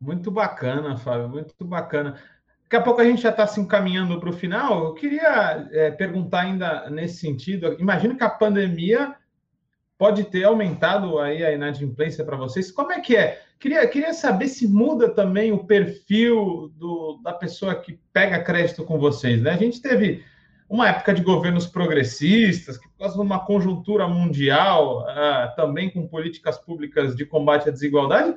Muito bacana, Fábio, muito bacana. Daqui a pouco a gente já está se encaminhando para o final. Eu queria é, perguntar ainda nesse sentido. Imagino que a pandemia pode ter aumentado aí a inadimplência para vocês. Como é que é? Queria, queria saber se muda também o perfil do, da pessoa que pega crédito com vocês. Né? A gente teve uma época de governos progressistas, que por causa de uma conjuntura mundial, uh, também com políticas públicas de combate à desigualdade,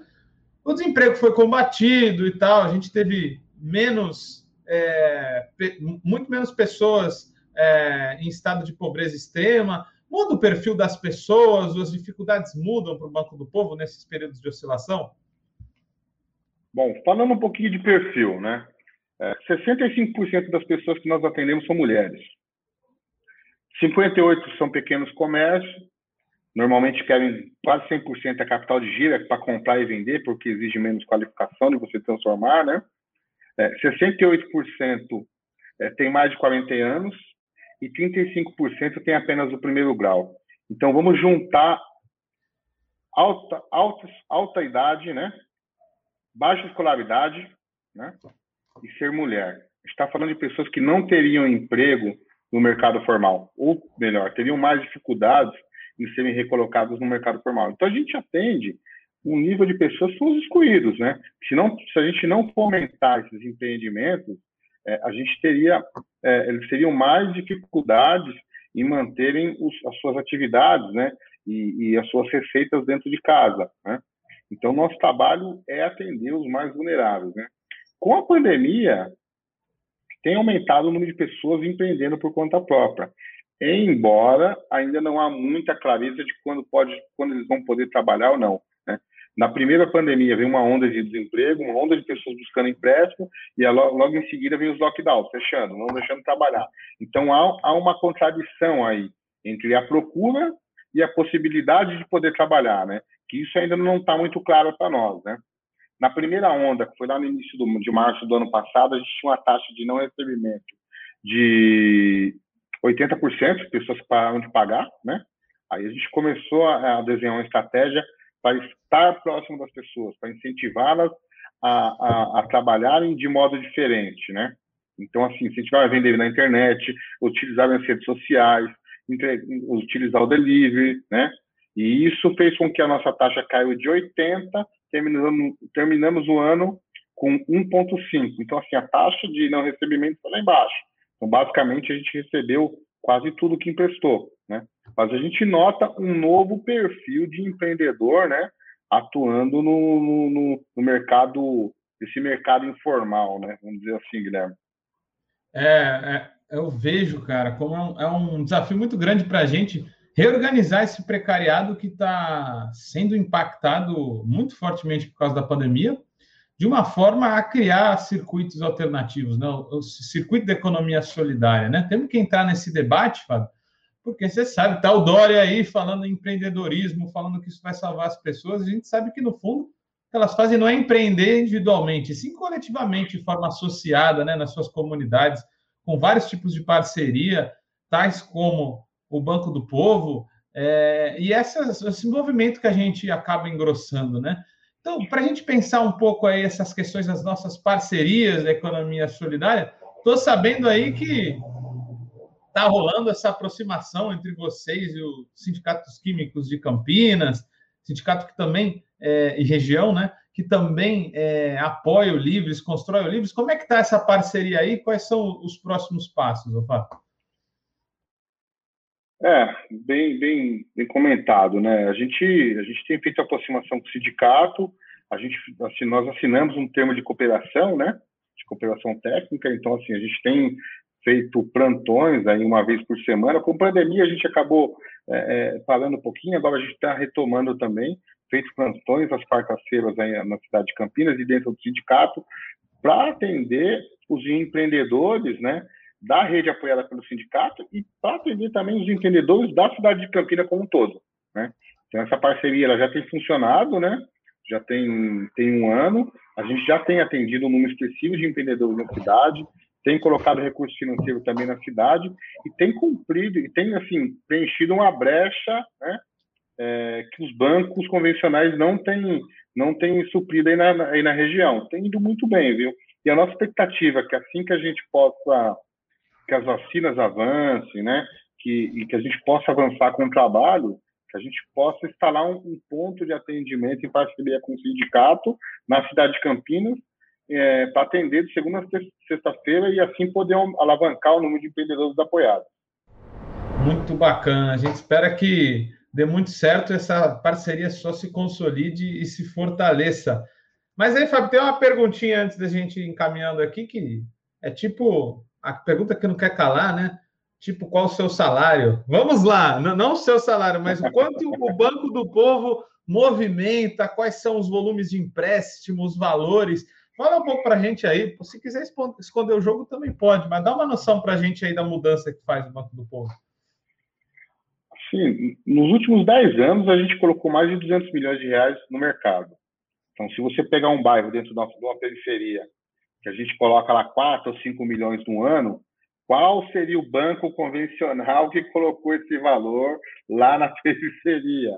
o desemprego foi combatido e tal. A gente teve menos, é, muito menos pessoas é, em estado de pobreza extrema. Muda o perfil das pessoas, as dificuldades mudam para o Banco do Povo nesses períodos de oscilação? Bom, falando um pouquinho de perfil, né? É, 65% das pessoas que nós atendemos são mulheres. 58% são pequenos comércios. Normalmente querem quase 100% a capital de giro para comprar e vender, porque exige menos qualificação de você transformar, né? É, 68% é, tem mais de 40 anos e 35% tem apenas o primeiro grau. Então, vamos juntar alta, alta, alta idade, né? baixa escolaridade, né? e ser mulher. Está falando de pessoas que não teriam emprego no mercado formal, ou melhor, teriam mais dificuldades em serem recolocados no mercado formal. Então a gente atende um nível de pessoas são os excluídos, né? Se, não, se a gente não fomentar esses empreendimentos, é, a gente teria, é, eles teriam mais dificuldades em manterem os, as suas atividades, né? E, e, as suas receitas dentro de casa, né? Então, nosso trabalho é atender os mais vulneráveis, né? Com a pandemia, tem aumentado o número de pessoas empreendendo por conta própria, embora ainda não há muita clareza de quando pode, quando eles vão poder trabalhar ou não. Na primeira pandemia veio uma onda de desemprego, uma onda de pessoas buscando empréstimo e logo em seguida veio os lockdowns, fechando, não deixando trabalhar. Então há, há uma contradição aí entre a procura e a possibilidade de poder trabalhar, né? Que isso ainda não está muito claro para nós, né? Na primeira onda, que foi lá no início do, de março do ano passado, a gente tinha uma taxa de não recebimento de 80%, pessoas pararam de pagar, né? Aí a gente começou a, a desenhar uma estratégia para estar próximo das pessoas, para incentivá-las a, a, a, trabalharem de modo diferente, né? Então, assim, se a vender na internet, utilizar as redes sociais, entre, utilizar o delivery, né? E isso fez com que a nossa taxa caiu de 80, terminamos, terminamos o ano com 1,5. Então, assim, a taxa de não recebimento foi lá embaixo. Então, basicamente, a gente recebeu quase tudo que emprestou, né? Mas a gente nota um novo perfil de empreendedor, né? Atuando no, no, no mercado, esse mercado informal, né? Vamos dizer assim, Guilherme. É, é eu vejo, cara, como é um, é um desafio muito grande para a gente reorganizar esse precariado que está sendo impactado muito fortemente por causa da pandemia, de uma forma a criar circuitos alternativos, né? o circuito da economia solidária. Né? Temos que entrar nesse debate, Fábio, porque você sabe, está o Dória aí falando em empreendedorismo, falando que isso vai salvar as pessoas, a gente sabe que, no fundo, o que elas fazem não é empreender individualmente, sim coletivamente, de forma associada né, nas suas comunidades, com vários tipos de parceria, tais como o Banco do Povo, É, e esse movimento que a gente acaba engrossando, né? Então, para a gente pensar um pouco aí essas questões das nossas parcerias da economia solidária, estou sabendo aí que está rolando essa aproximação entre vocês e o Sindicato dos Químicos de Campinas, sindicato que também, é, e região, né, que também é, apoia o Livres, constrói o Livres. Como é que está essa parceria aí? Quais são os próximos passos, Ofato? É, bem, bem, bem comentado, né? A gente, a gente tem feito aproximação com o sindicato, a gente, assim, nós assinamos um termo de cooperação, né? De cooperação técnica, então, assim, a gente tem feito plantões aí uma vez por semana. Com pandemia, a gente acabou é, é, um pouquinho, agora a gente está retomando também, feito plantões às quartas-feiras na cidade de Campinas e dentro do sindicato, para atender os empreendedores, né? da rede apoiada pelo sindicato e para atender também os empreendedores da cidade de Campinas como um todo, né? Então essa parceria ela já tem funcionado, né? Já tem tem um ano, a gente já tem atendido um número expressivo de empreendedores na cidade, tem colocado recurso financeiro também na cidade e tem cumprido e tem assim preenchido uma brecha, né? É, que os bancos convencionais não têm não têm suprido aí na, aí na região. Tem ido muito bem, viu? E a nossa expectativa é que assim que a gente possa que as vacinas avancem, né? Que, e que a gente possa avançar com o trabalho, que a gente possa instalar um, um ponto de atendimento em parceria com o sindicato na cidade de Campinas, é, para atender de segunda a sexta-feira e assim poder alavancar o número de empreendedores apoiados. Muito bacana. A gente espera que dê muito certo essa parceria só se consolide e se fortaleça. Mas aí, Fábio, tem uma perguntinha antes da gente encaminhando aqui que é tipo a pergunta que não quer calar, né? Tipo, qual o seu salário? Vamos lá, não o seu salário, mas o quanto o Banco do Povo movimenta, quais são os volumes de empréstimo, os valores. Fala um pouco para a gente aí. Se quiser esconder o jogo, também pode, mas dá uma noção para a gente aí da mudança que faz o Banco do Povo. Sim, nos últimos 10 anos, a gente colocou mais de 200 milhões de reais no mercado. Então, se você pegar um bairro dentro de uma periferia que a gente coloca lá 4 ou 5 milhões no ano, qual seria o banco convencional que colocou esse valor lá na periferia?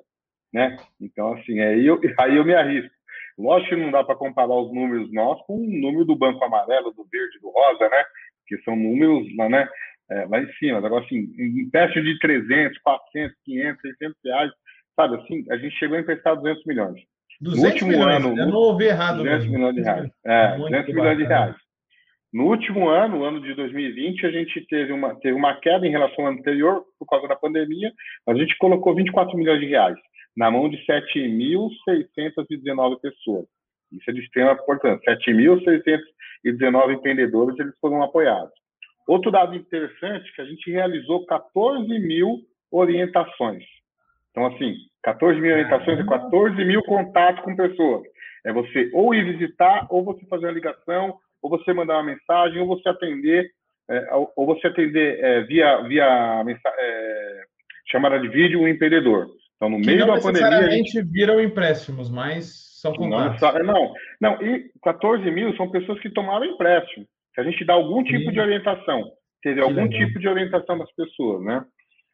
Né? Então, assim, aí eu, aí eu me arrisco. Lógico que não dá para comparar os números nossos com o número do Banco Amarelo, do Verde, do Rosa, né? Que são números lá, né? É, lá em cima. Agora, assim, em teste de 300, 400, 500, 600 reais, sabe assim, a gente chegou a emprestar 200 milhões. 200 no último milhões, ano, eu não ouvi errado 200 mesmo. milhões de reais. É, 200 milhões de reais. No último ano, o ano de 2020, a gente teve uma, teve uma queda em relação ao ano anterior, por causa da pandemia, a gente colocou 24 milhões de reais na mão de 7.619 pessoas. Isso é de extrema importância. 7.619 empreendedores eles foram apoiados. Outro dado interessante é que a gente realizou 14 mil orientações. Então, assim, 14 mil orientações e 14 mil contatos com pessoas. É você ou ir visitar, ou você fazer uma ligação, ou você mandar uma mensagem, ou você atender, é, ou você atender é, via, via é, chamada de vídeo um empreendedor. Então, no meio da pandemia. Não gente... viram empréstimos, mas são contatos. Não, não, não, e 14 mil são pessoas que tomaram empréstimo. Que a gente dá algum tipo de orientação. Teve algum legal. tipo de orientação das pessoas, né?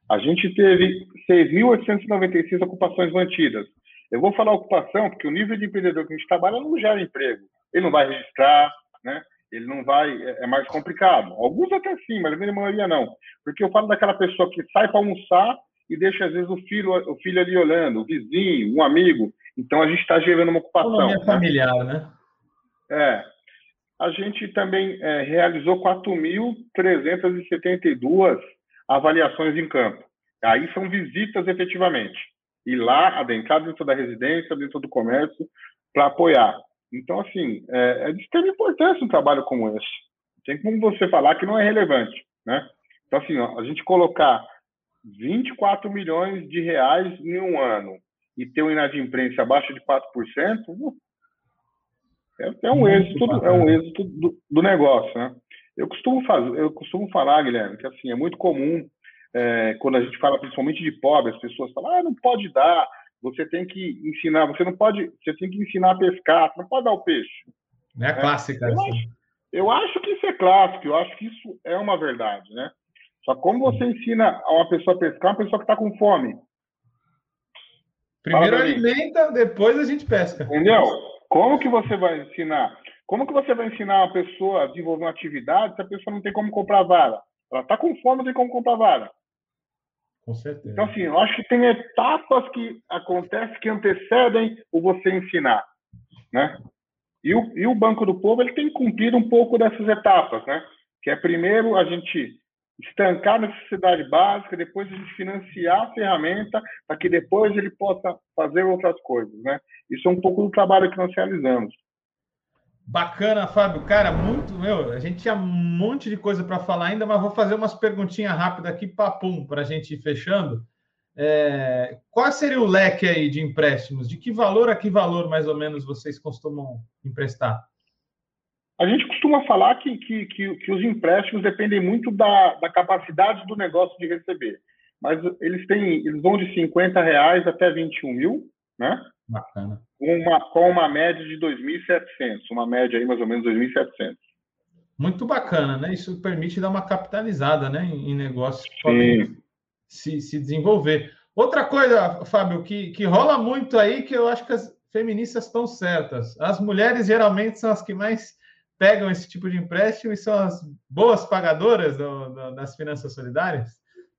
A gente teve 6.896 ocupações mantidas. Eu vou falar ocupação porque o nível de empreendedor que a gente trabalha não gera emprego. Ele não vai registrar, né? Ele não vai, é, é mais complicado. Alguns até sim, mas a minha maioria não. Porque eu falo daquela pessoa que sai para almoçar e deixa às vezes o filho, o filho ali olhando, o vizinho, um amigo. Então a gente está gerando uma ocupação. Né? familiar, né? É. A gente também é, realizou 4.372 avaliações em campo. Aí são visitas efetivamente. E lá adentrar dentro da residência, dentro do comércio, para apoiar. Então, assim, é, é de extrema importância um trabalho como esse. Tem como você falar que não é relevante, né? Então, assim, ó, a gente colocar 24 milhões de reais em um ano e ter uma inadimplência abaixo de 4%, é, é um êxito, é um êxito do, do negócio, né? Eu costumo fazer, eu costumo falar, Guilherme, que assim é muito comum é, quando a gente fala principalmente de pobre, as pessoas falam, ah, não pode dar, você tem que ensinar, você não pode, você tem que ensinar a pescar, você não pode dar o peixe. É, é clássica. Eu acho, eu acho que isso é clássico, eu acho que isso é uma verdade, né? Só como você ensina a uma pessoa a pescar, uma pessoa que está com fome, Primeiro alimenta, depois a gente pesca. Entendeu? Como que você vai ensinar? Como que você vai ensinar a pessoa a desenvolver uma atividade se a pessoa não tem como comprar vara? Ela está com fome, não tem como comprar vara. Com certeza. Então, assim, eu acho que tem etapas que acontecem que antecedem o você ensinar, né? E o, e o Banco do Povo ele tem que cumprir um pouco dessas etapas, né? Que é primeiro a gente estancar a necessidade básica, depois a gente financiar a ferramenta para que depois ele possa fazer outras coisas, né? Isso é um pouco do trabalho que nós realizamos. Bacana, Fábio. Cara, muito, meu, a gente tinha um monte de coisa para falar ainda, mas vou fazer umas perguntinhas rápidas aqui, papum, para a gente ir fechando. É, qual seria o leque aí de empréstimos? De que valor a que valor, mais ou menos, vocês costumam emprestar? A gente costuma falar que, que, que, que os empréstimos dependem muito da, da capacidade do negócio de receber. Mas eles têm, eles vão de 50 reais até 21 mil, né? Bacana. Com uma, com uma média de 2.700, uma média aí mais ou menos 2.700. Muito bacana, né? Isso permite dar uma capitalizada, né, em negócios que podem se, se desenvolver. Outra coisa, Fábio, que, que rola muito aí, que eu acho que as feministas estão certas. As mulheres geralmente são as que mais pegam esse tipo de empréstimo e são as boas pagadoras do, do, das finanças solidárias?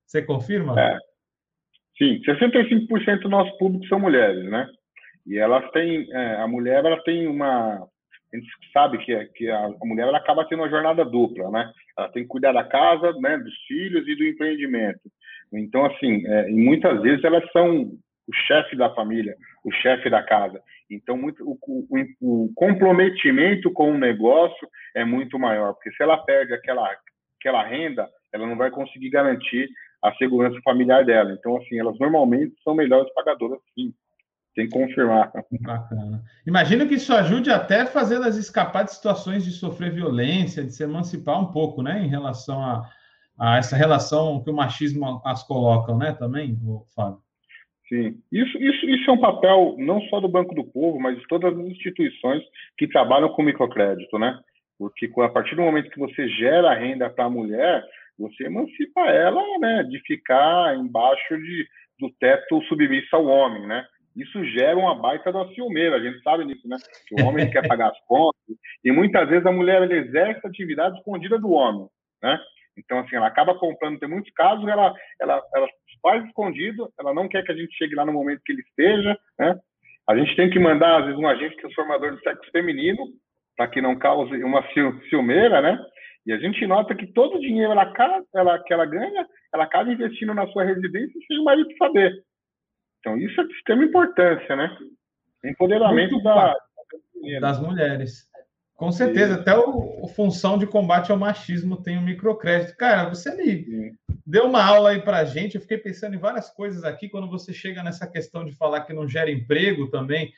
Você confirma? É. Sim, 65% do nosso público são mulheres, né? E elas têm, é, a mulher ela tem uma, a gente sabe que, que a, a, mulher ela acaba tendo uma jornada dupla, né? Ela tem que cuidar da casa, né, dos filhos e do empreendimento. Então, assim, é, e muitas vezes elas são o chefe da família, o chefe da casa. Então, muito, o, o, o, comprometimento com o negócio é muito maior, porque se ela perde aquela, aquela renda, ela não vai conseguir garantir a segurança familiar dela. Então, assim, elas normalmente são melhores pagadoras, sim. Tem que confirmar. Bacana. Imagino que isso ajude até a fazê-las escapar de situações de sofrer violência, de se emancipar um pouco, né, em relação a, a essa relação que o machismo as colocam, né, também, Fábio? Sim, isso, isso, isso é um papel não só do Banco do Povo, mas de todas as instituições que trabalham com microcrédito, né? Porque a partir do momento que você gera renda para a mulher, você emancipa ela, né, de ficar embaixo de, do teto submisso ao homem, né? Isso gera uma baita da ciumeira, a gente sabe disso, né? Que o homem quer pagar as contas e muitas vezes a mulher exerce atividade escondida do homem, né? Então, assim, ela acaba comprando, tem muitos casos, ela, ela, ela faz escondido, ela não quer que a gente chegue lá no momento que ele esteja, né? A gente tem que mandar, às vezes, um agente transformador de sexo feminino, para que não cause uma ciumeira, né? E a gente nota que todo o dinheiro ela, ela, que ela ganha, ela acaba investindo na sua residência sem o marido saber. Então, isso é de extrema importância, né? Empoderamento da, das mulheres. Com certeza, até o, o, função de combate ao machismo tem o um microcrédito. Cara, você me deu uma aula aí para gente. Eu fiquei pensando em várias coisas aqui. Quando você chega nessa questão de falar que não gera emprego também,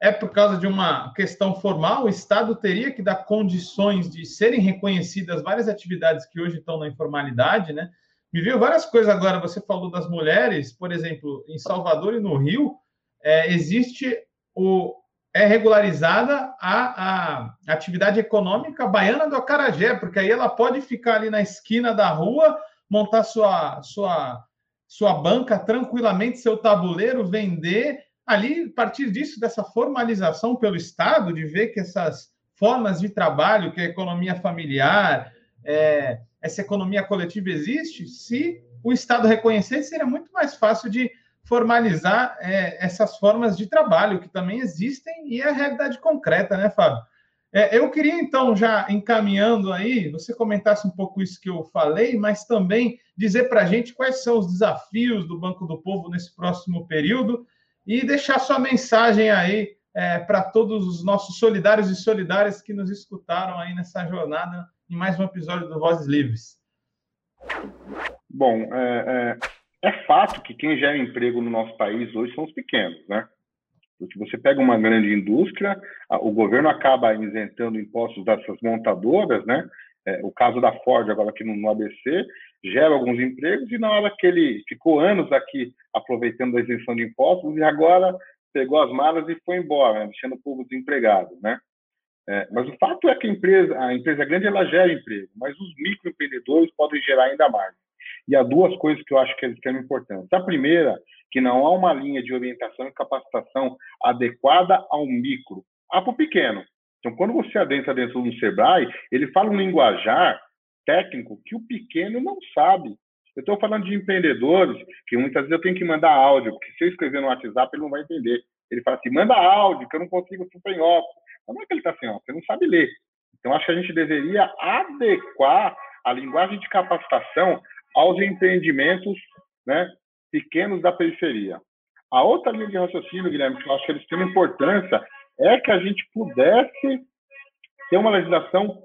é por causa de uma questão formal. O Estado teria que dar condições de serem reconhecidas várias atividades que hoje estão na informalidade, né? Me viu várias coisas agora. Você falou das mulheres, por exemplo, em Salvador e no Rio, é, existe o é regularizada a, a atividade econômica baiana do Acarajé, porque aí ela pode ficar ali na esquina da rua, montar sua, sua, sua banca tranquilamente, seu tabuleiro, vender. Ali, a partir disso, dessa formalização pelo Estado, de ver que essas formas de trabalho, que a economia familiar, é, essa economia coletiva existe, se o Estado reconhecer, seria muito mais fácil de formalizar é, essas formas de trabalho que também existem e é a realidade concreta, né, Fábio? É, eu queria, então, já encaminhando aí, você comentasse um pouco isso que eu falei, mas também dizer para a gente quais são os desafios do Banco do Povo nesse próximo período e deixar sua mensagem aí é, para todos os nossos solidários e solidárias que nos escutaram aí nessa jornada em mais um episódio do Vozes Livres. Bom, é, é fato que quem gera emprego no nosso país hoje são os pequenos, né? Porque você pega uma grande indústria, o governo acaba isentando impostos dessas montadoras, né? É, o caso da Ford agora aqui no, no, ABC gera alguns empregos e na hora que ele ficou anos aqui aproveitando a isenção de impostos e agora pegou as malas e foi embora, né? deixando o povo desempregado, né? É, mas o fato é que a empresa, a empresa grande ela gera emprego, mas os microempreendedores podem gerar ainda mais. E há duas coisas que eu acho que é de extrema. A primeira, que não há uma linha de orientação e capacitação adequada ao micro, há para o pequeno. Então, quando você adentra dentro do Sebrae, ele fala um linguajar técnico que o pequeno não sabe. Eu estou falando de empreendedores que muitas vezes eu tenho que mandar áudio, porque se eu escrever no WhatsApp, ele não vai entender. Ele fala assim, manda áudio, que eu não consigo super em off. Não é que ele está assim, ó, você não sabe ler. Então, acho que a gente deveria adequar a linguagem de capacitação aos empreendimentos né, pequenos da periferia. A outra linha de raciocínio, Guilherme, que eu acho que eles têm importância, é que a gente pudesse ter uma legislação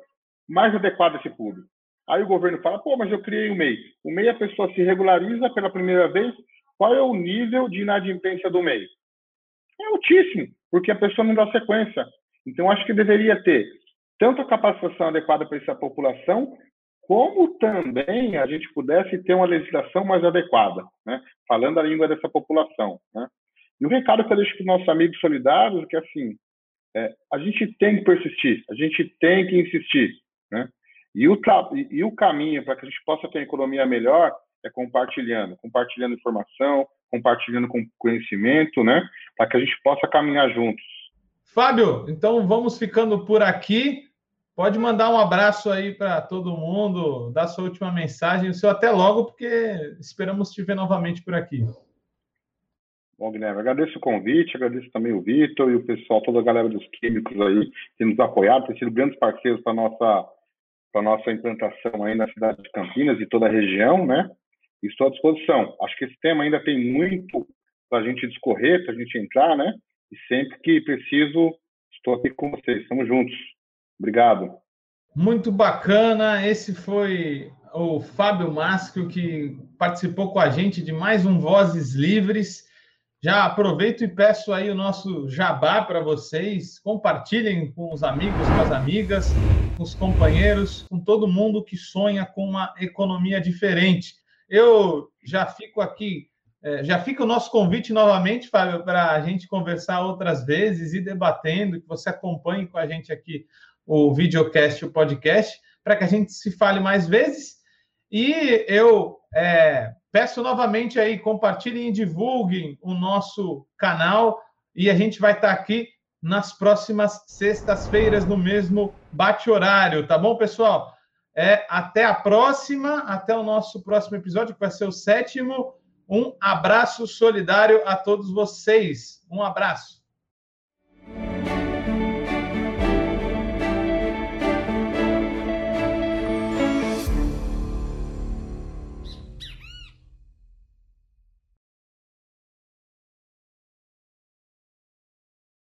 mais adequada a esse público. Aí o governo fala, pô, mas eu criei o MEI. O MEI a pessoa se regulariza pela primeira vez. Qual é o nível de inadimplência do MEI? É altíssimo, porque a pessoa não dá sequência. Então, acho que deveria ter tanto a capacitação adequada para essa população, como também a gente pudesse ter uma legislação mais adequada, né? falando a língua dessa população. Né? E o recado que eu deixo para os nossos amigos solidários é que, assim, é, a gente tem que persistir, a gente tem que insistir. Né? E, o e o caminho para que a gente possa ter uma economia melhor é compartilhando, compartilhando informação, compartilhando com conhecimento, né? para que a gente possa caminhar juntos. Fábio, então vamos ficando por aqui. Pode mandar um abraço aí para todo mundo, dar sua última mensagem, o seu até logo, porque esperamos te ver novamente por aqui. Bom, Guilherme, agradeço o convite, agradeço também o Vitor e o pessoal, toda a galera dos químicos aí, que nos apoiaram, tem sido grandes parceiros para a nossa, nossa implantação aí na cidade de Campinas e toda a região, né? Estou à disposição. Acho que esse tema ainda tem muito para a gente discorrer, para a gente entrar, né? E sempre que preciso, estou aqui com vocês. Estamos juntos. Obrigado. Muito bacana. Esse foi o Fábio Maschio, que participou com a gente de mais um Vozes Livres. Já aproveito e peço aí o nosso jabá para vocês. Compartilhem com os amigos, com as amigas, com os companheiros, com todo mundo que sonha com uma economia diferente. Eu já fico aqui, é, já fica o nosso convite novamente, Fábio, para a gente conversar outras vezes e debatendo, que você acompanhe com a gente aqui o videocast, o podcast, para que a gente se fale mais vezes. E eu é, peço novamente aí, compartilhem e divulguem o nosso canal e a gente vai estar aqui nas próximas sextas-feiras no mesmo bate-horário, tá bom, pessoal? É, até a próxima, até o nosso próximo episódio, que vai ser o sétimo. Um abraço solidário a todos vocês. Um abraço.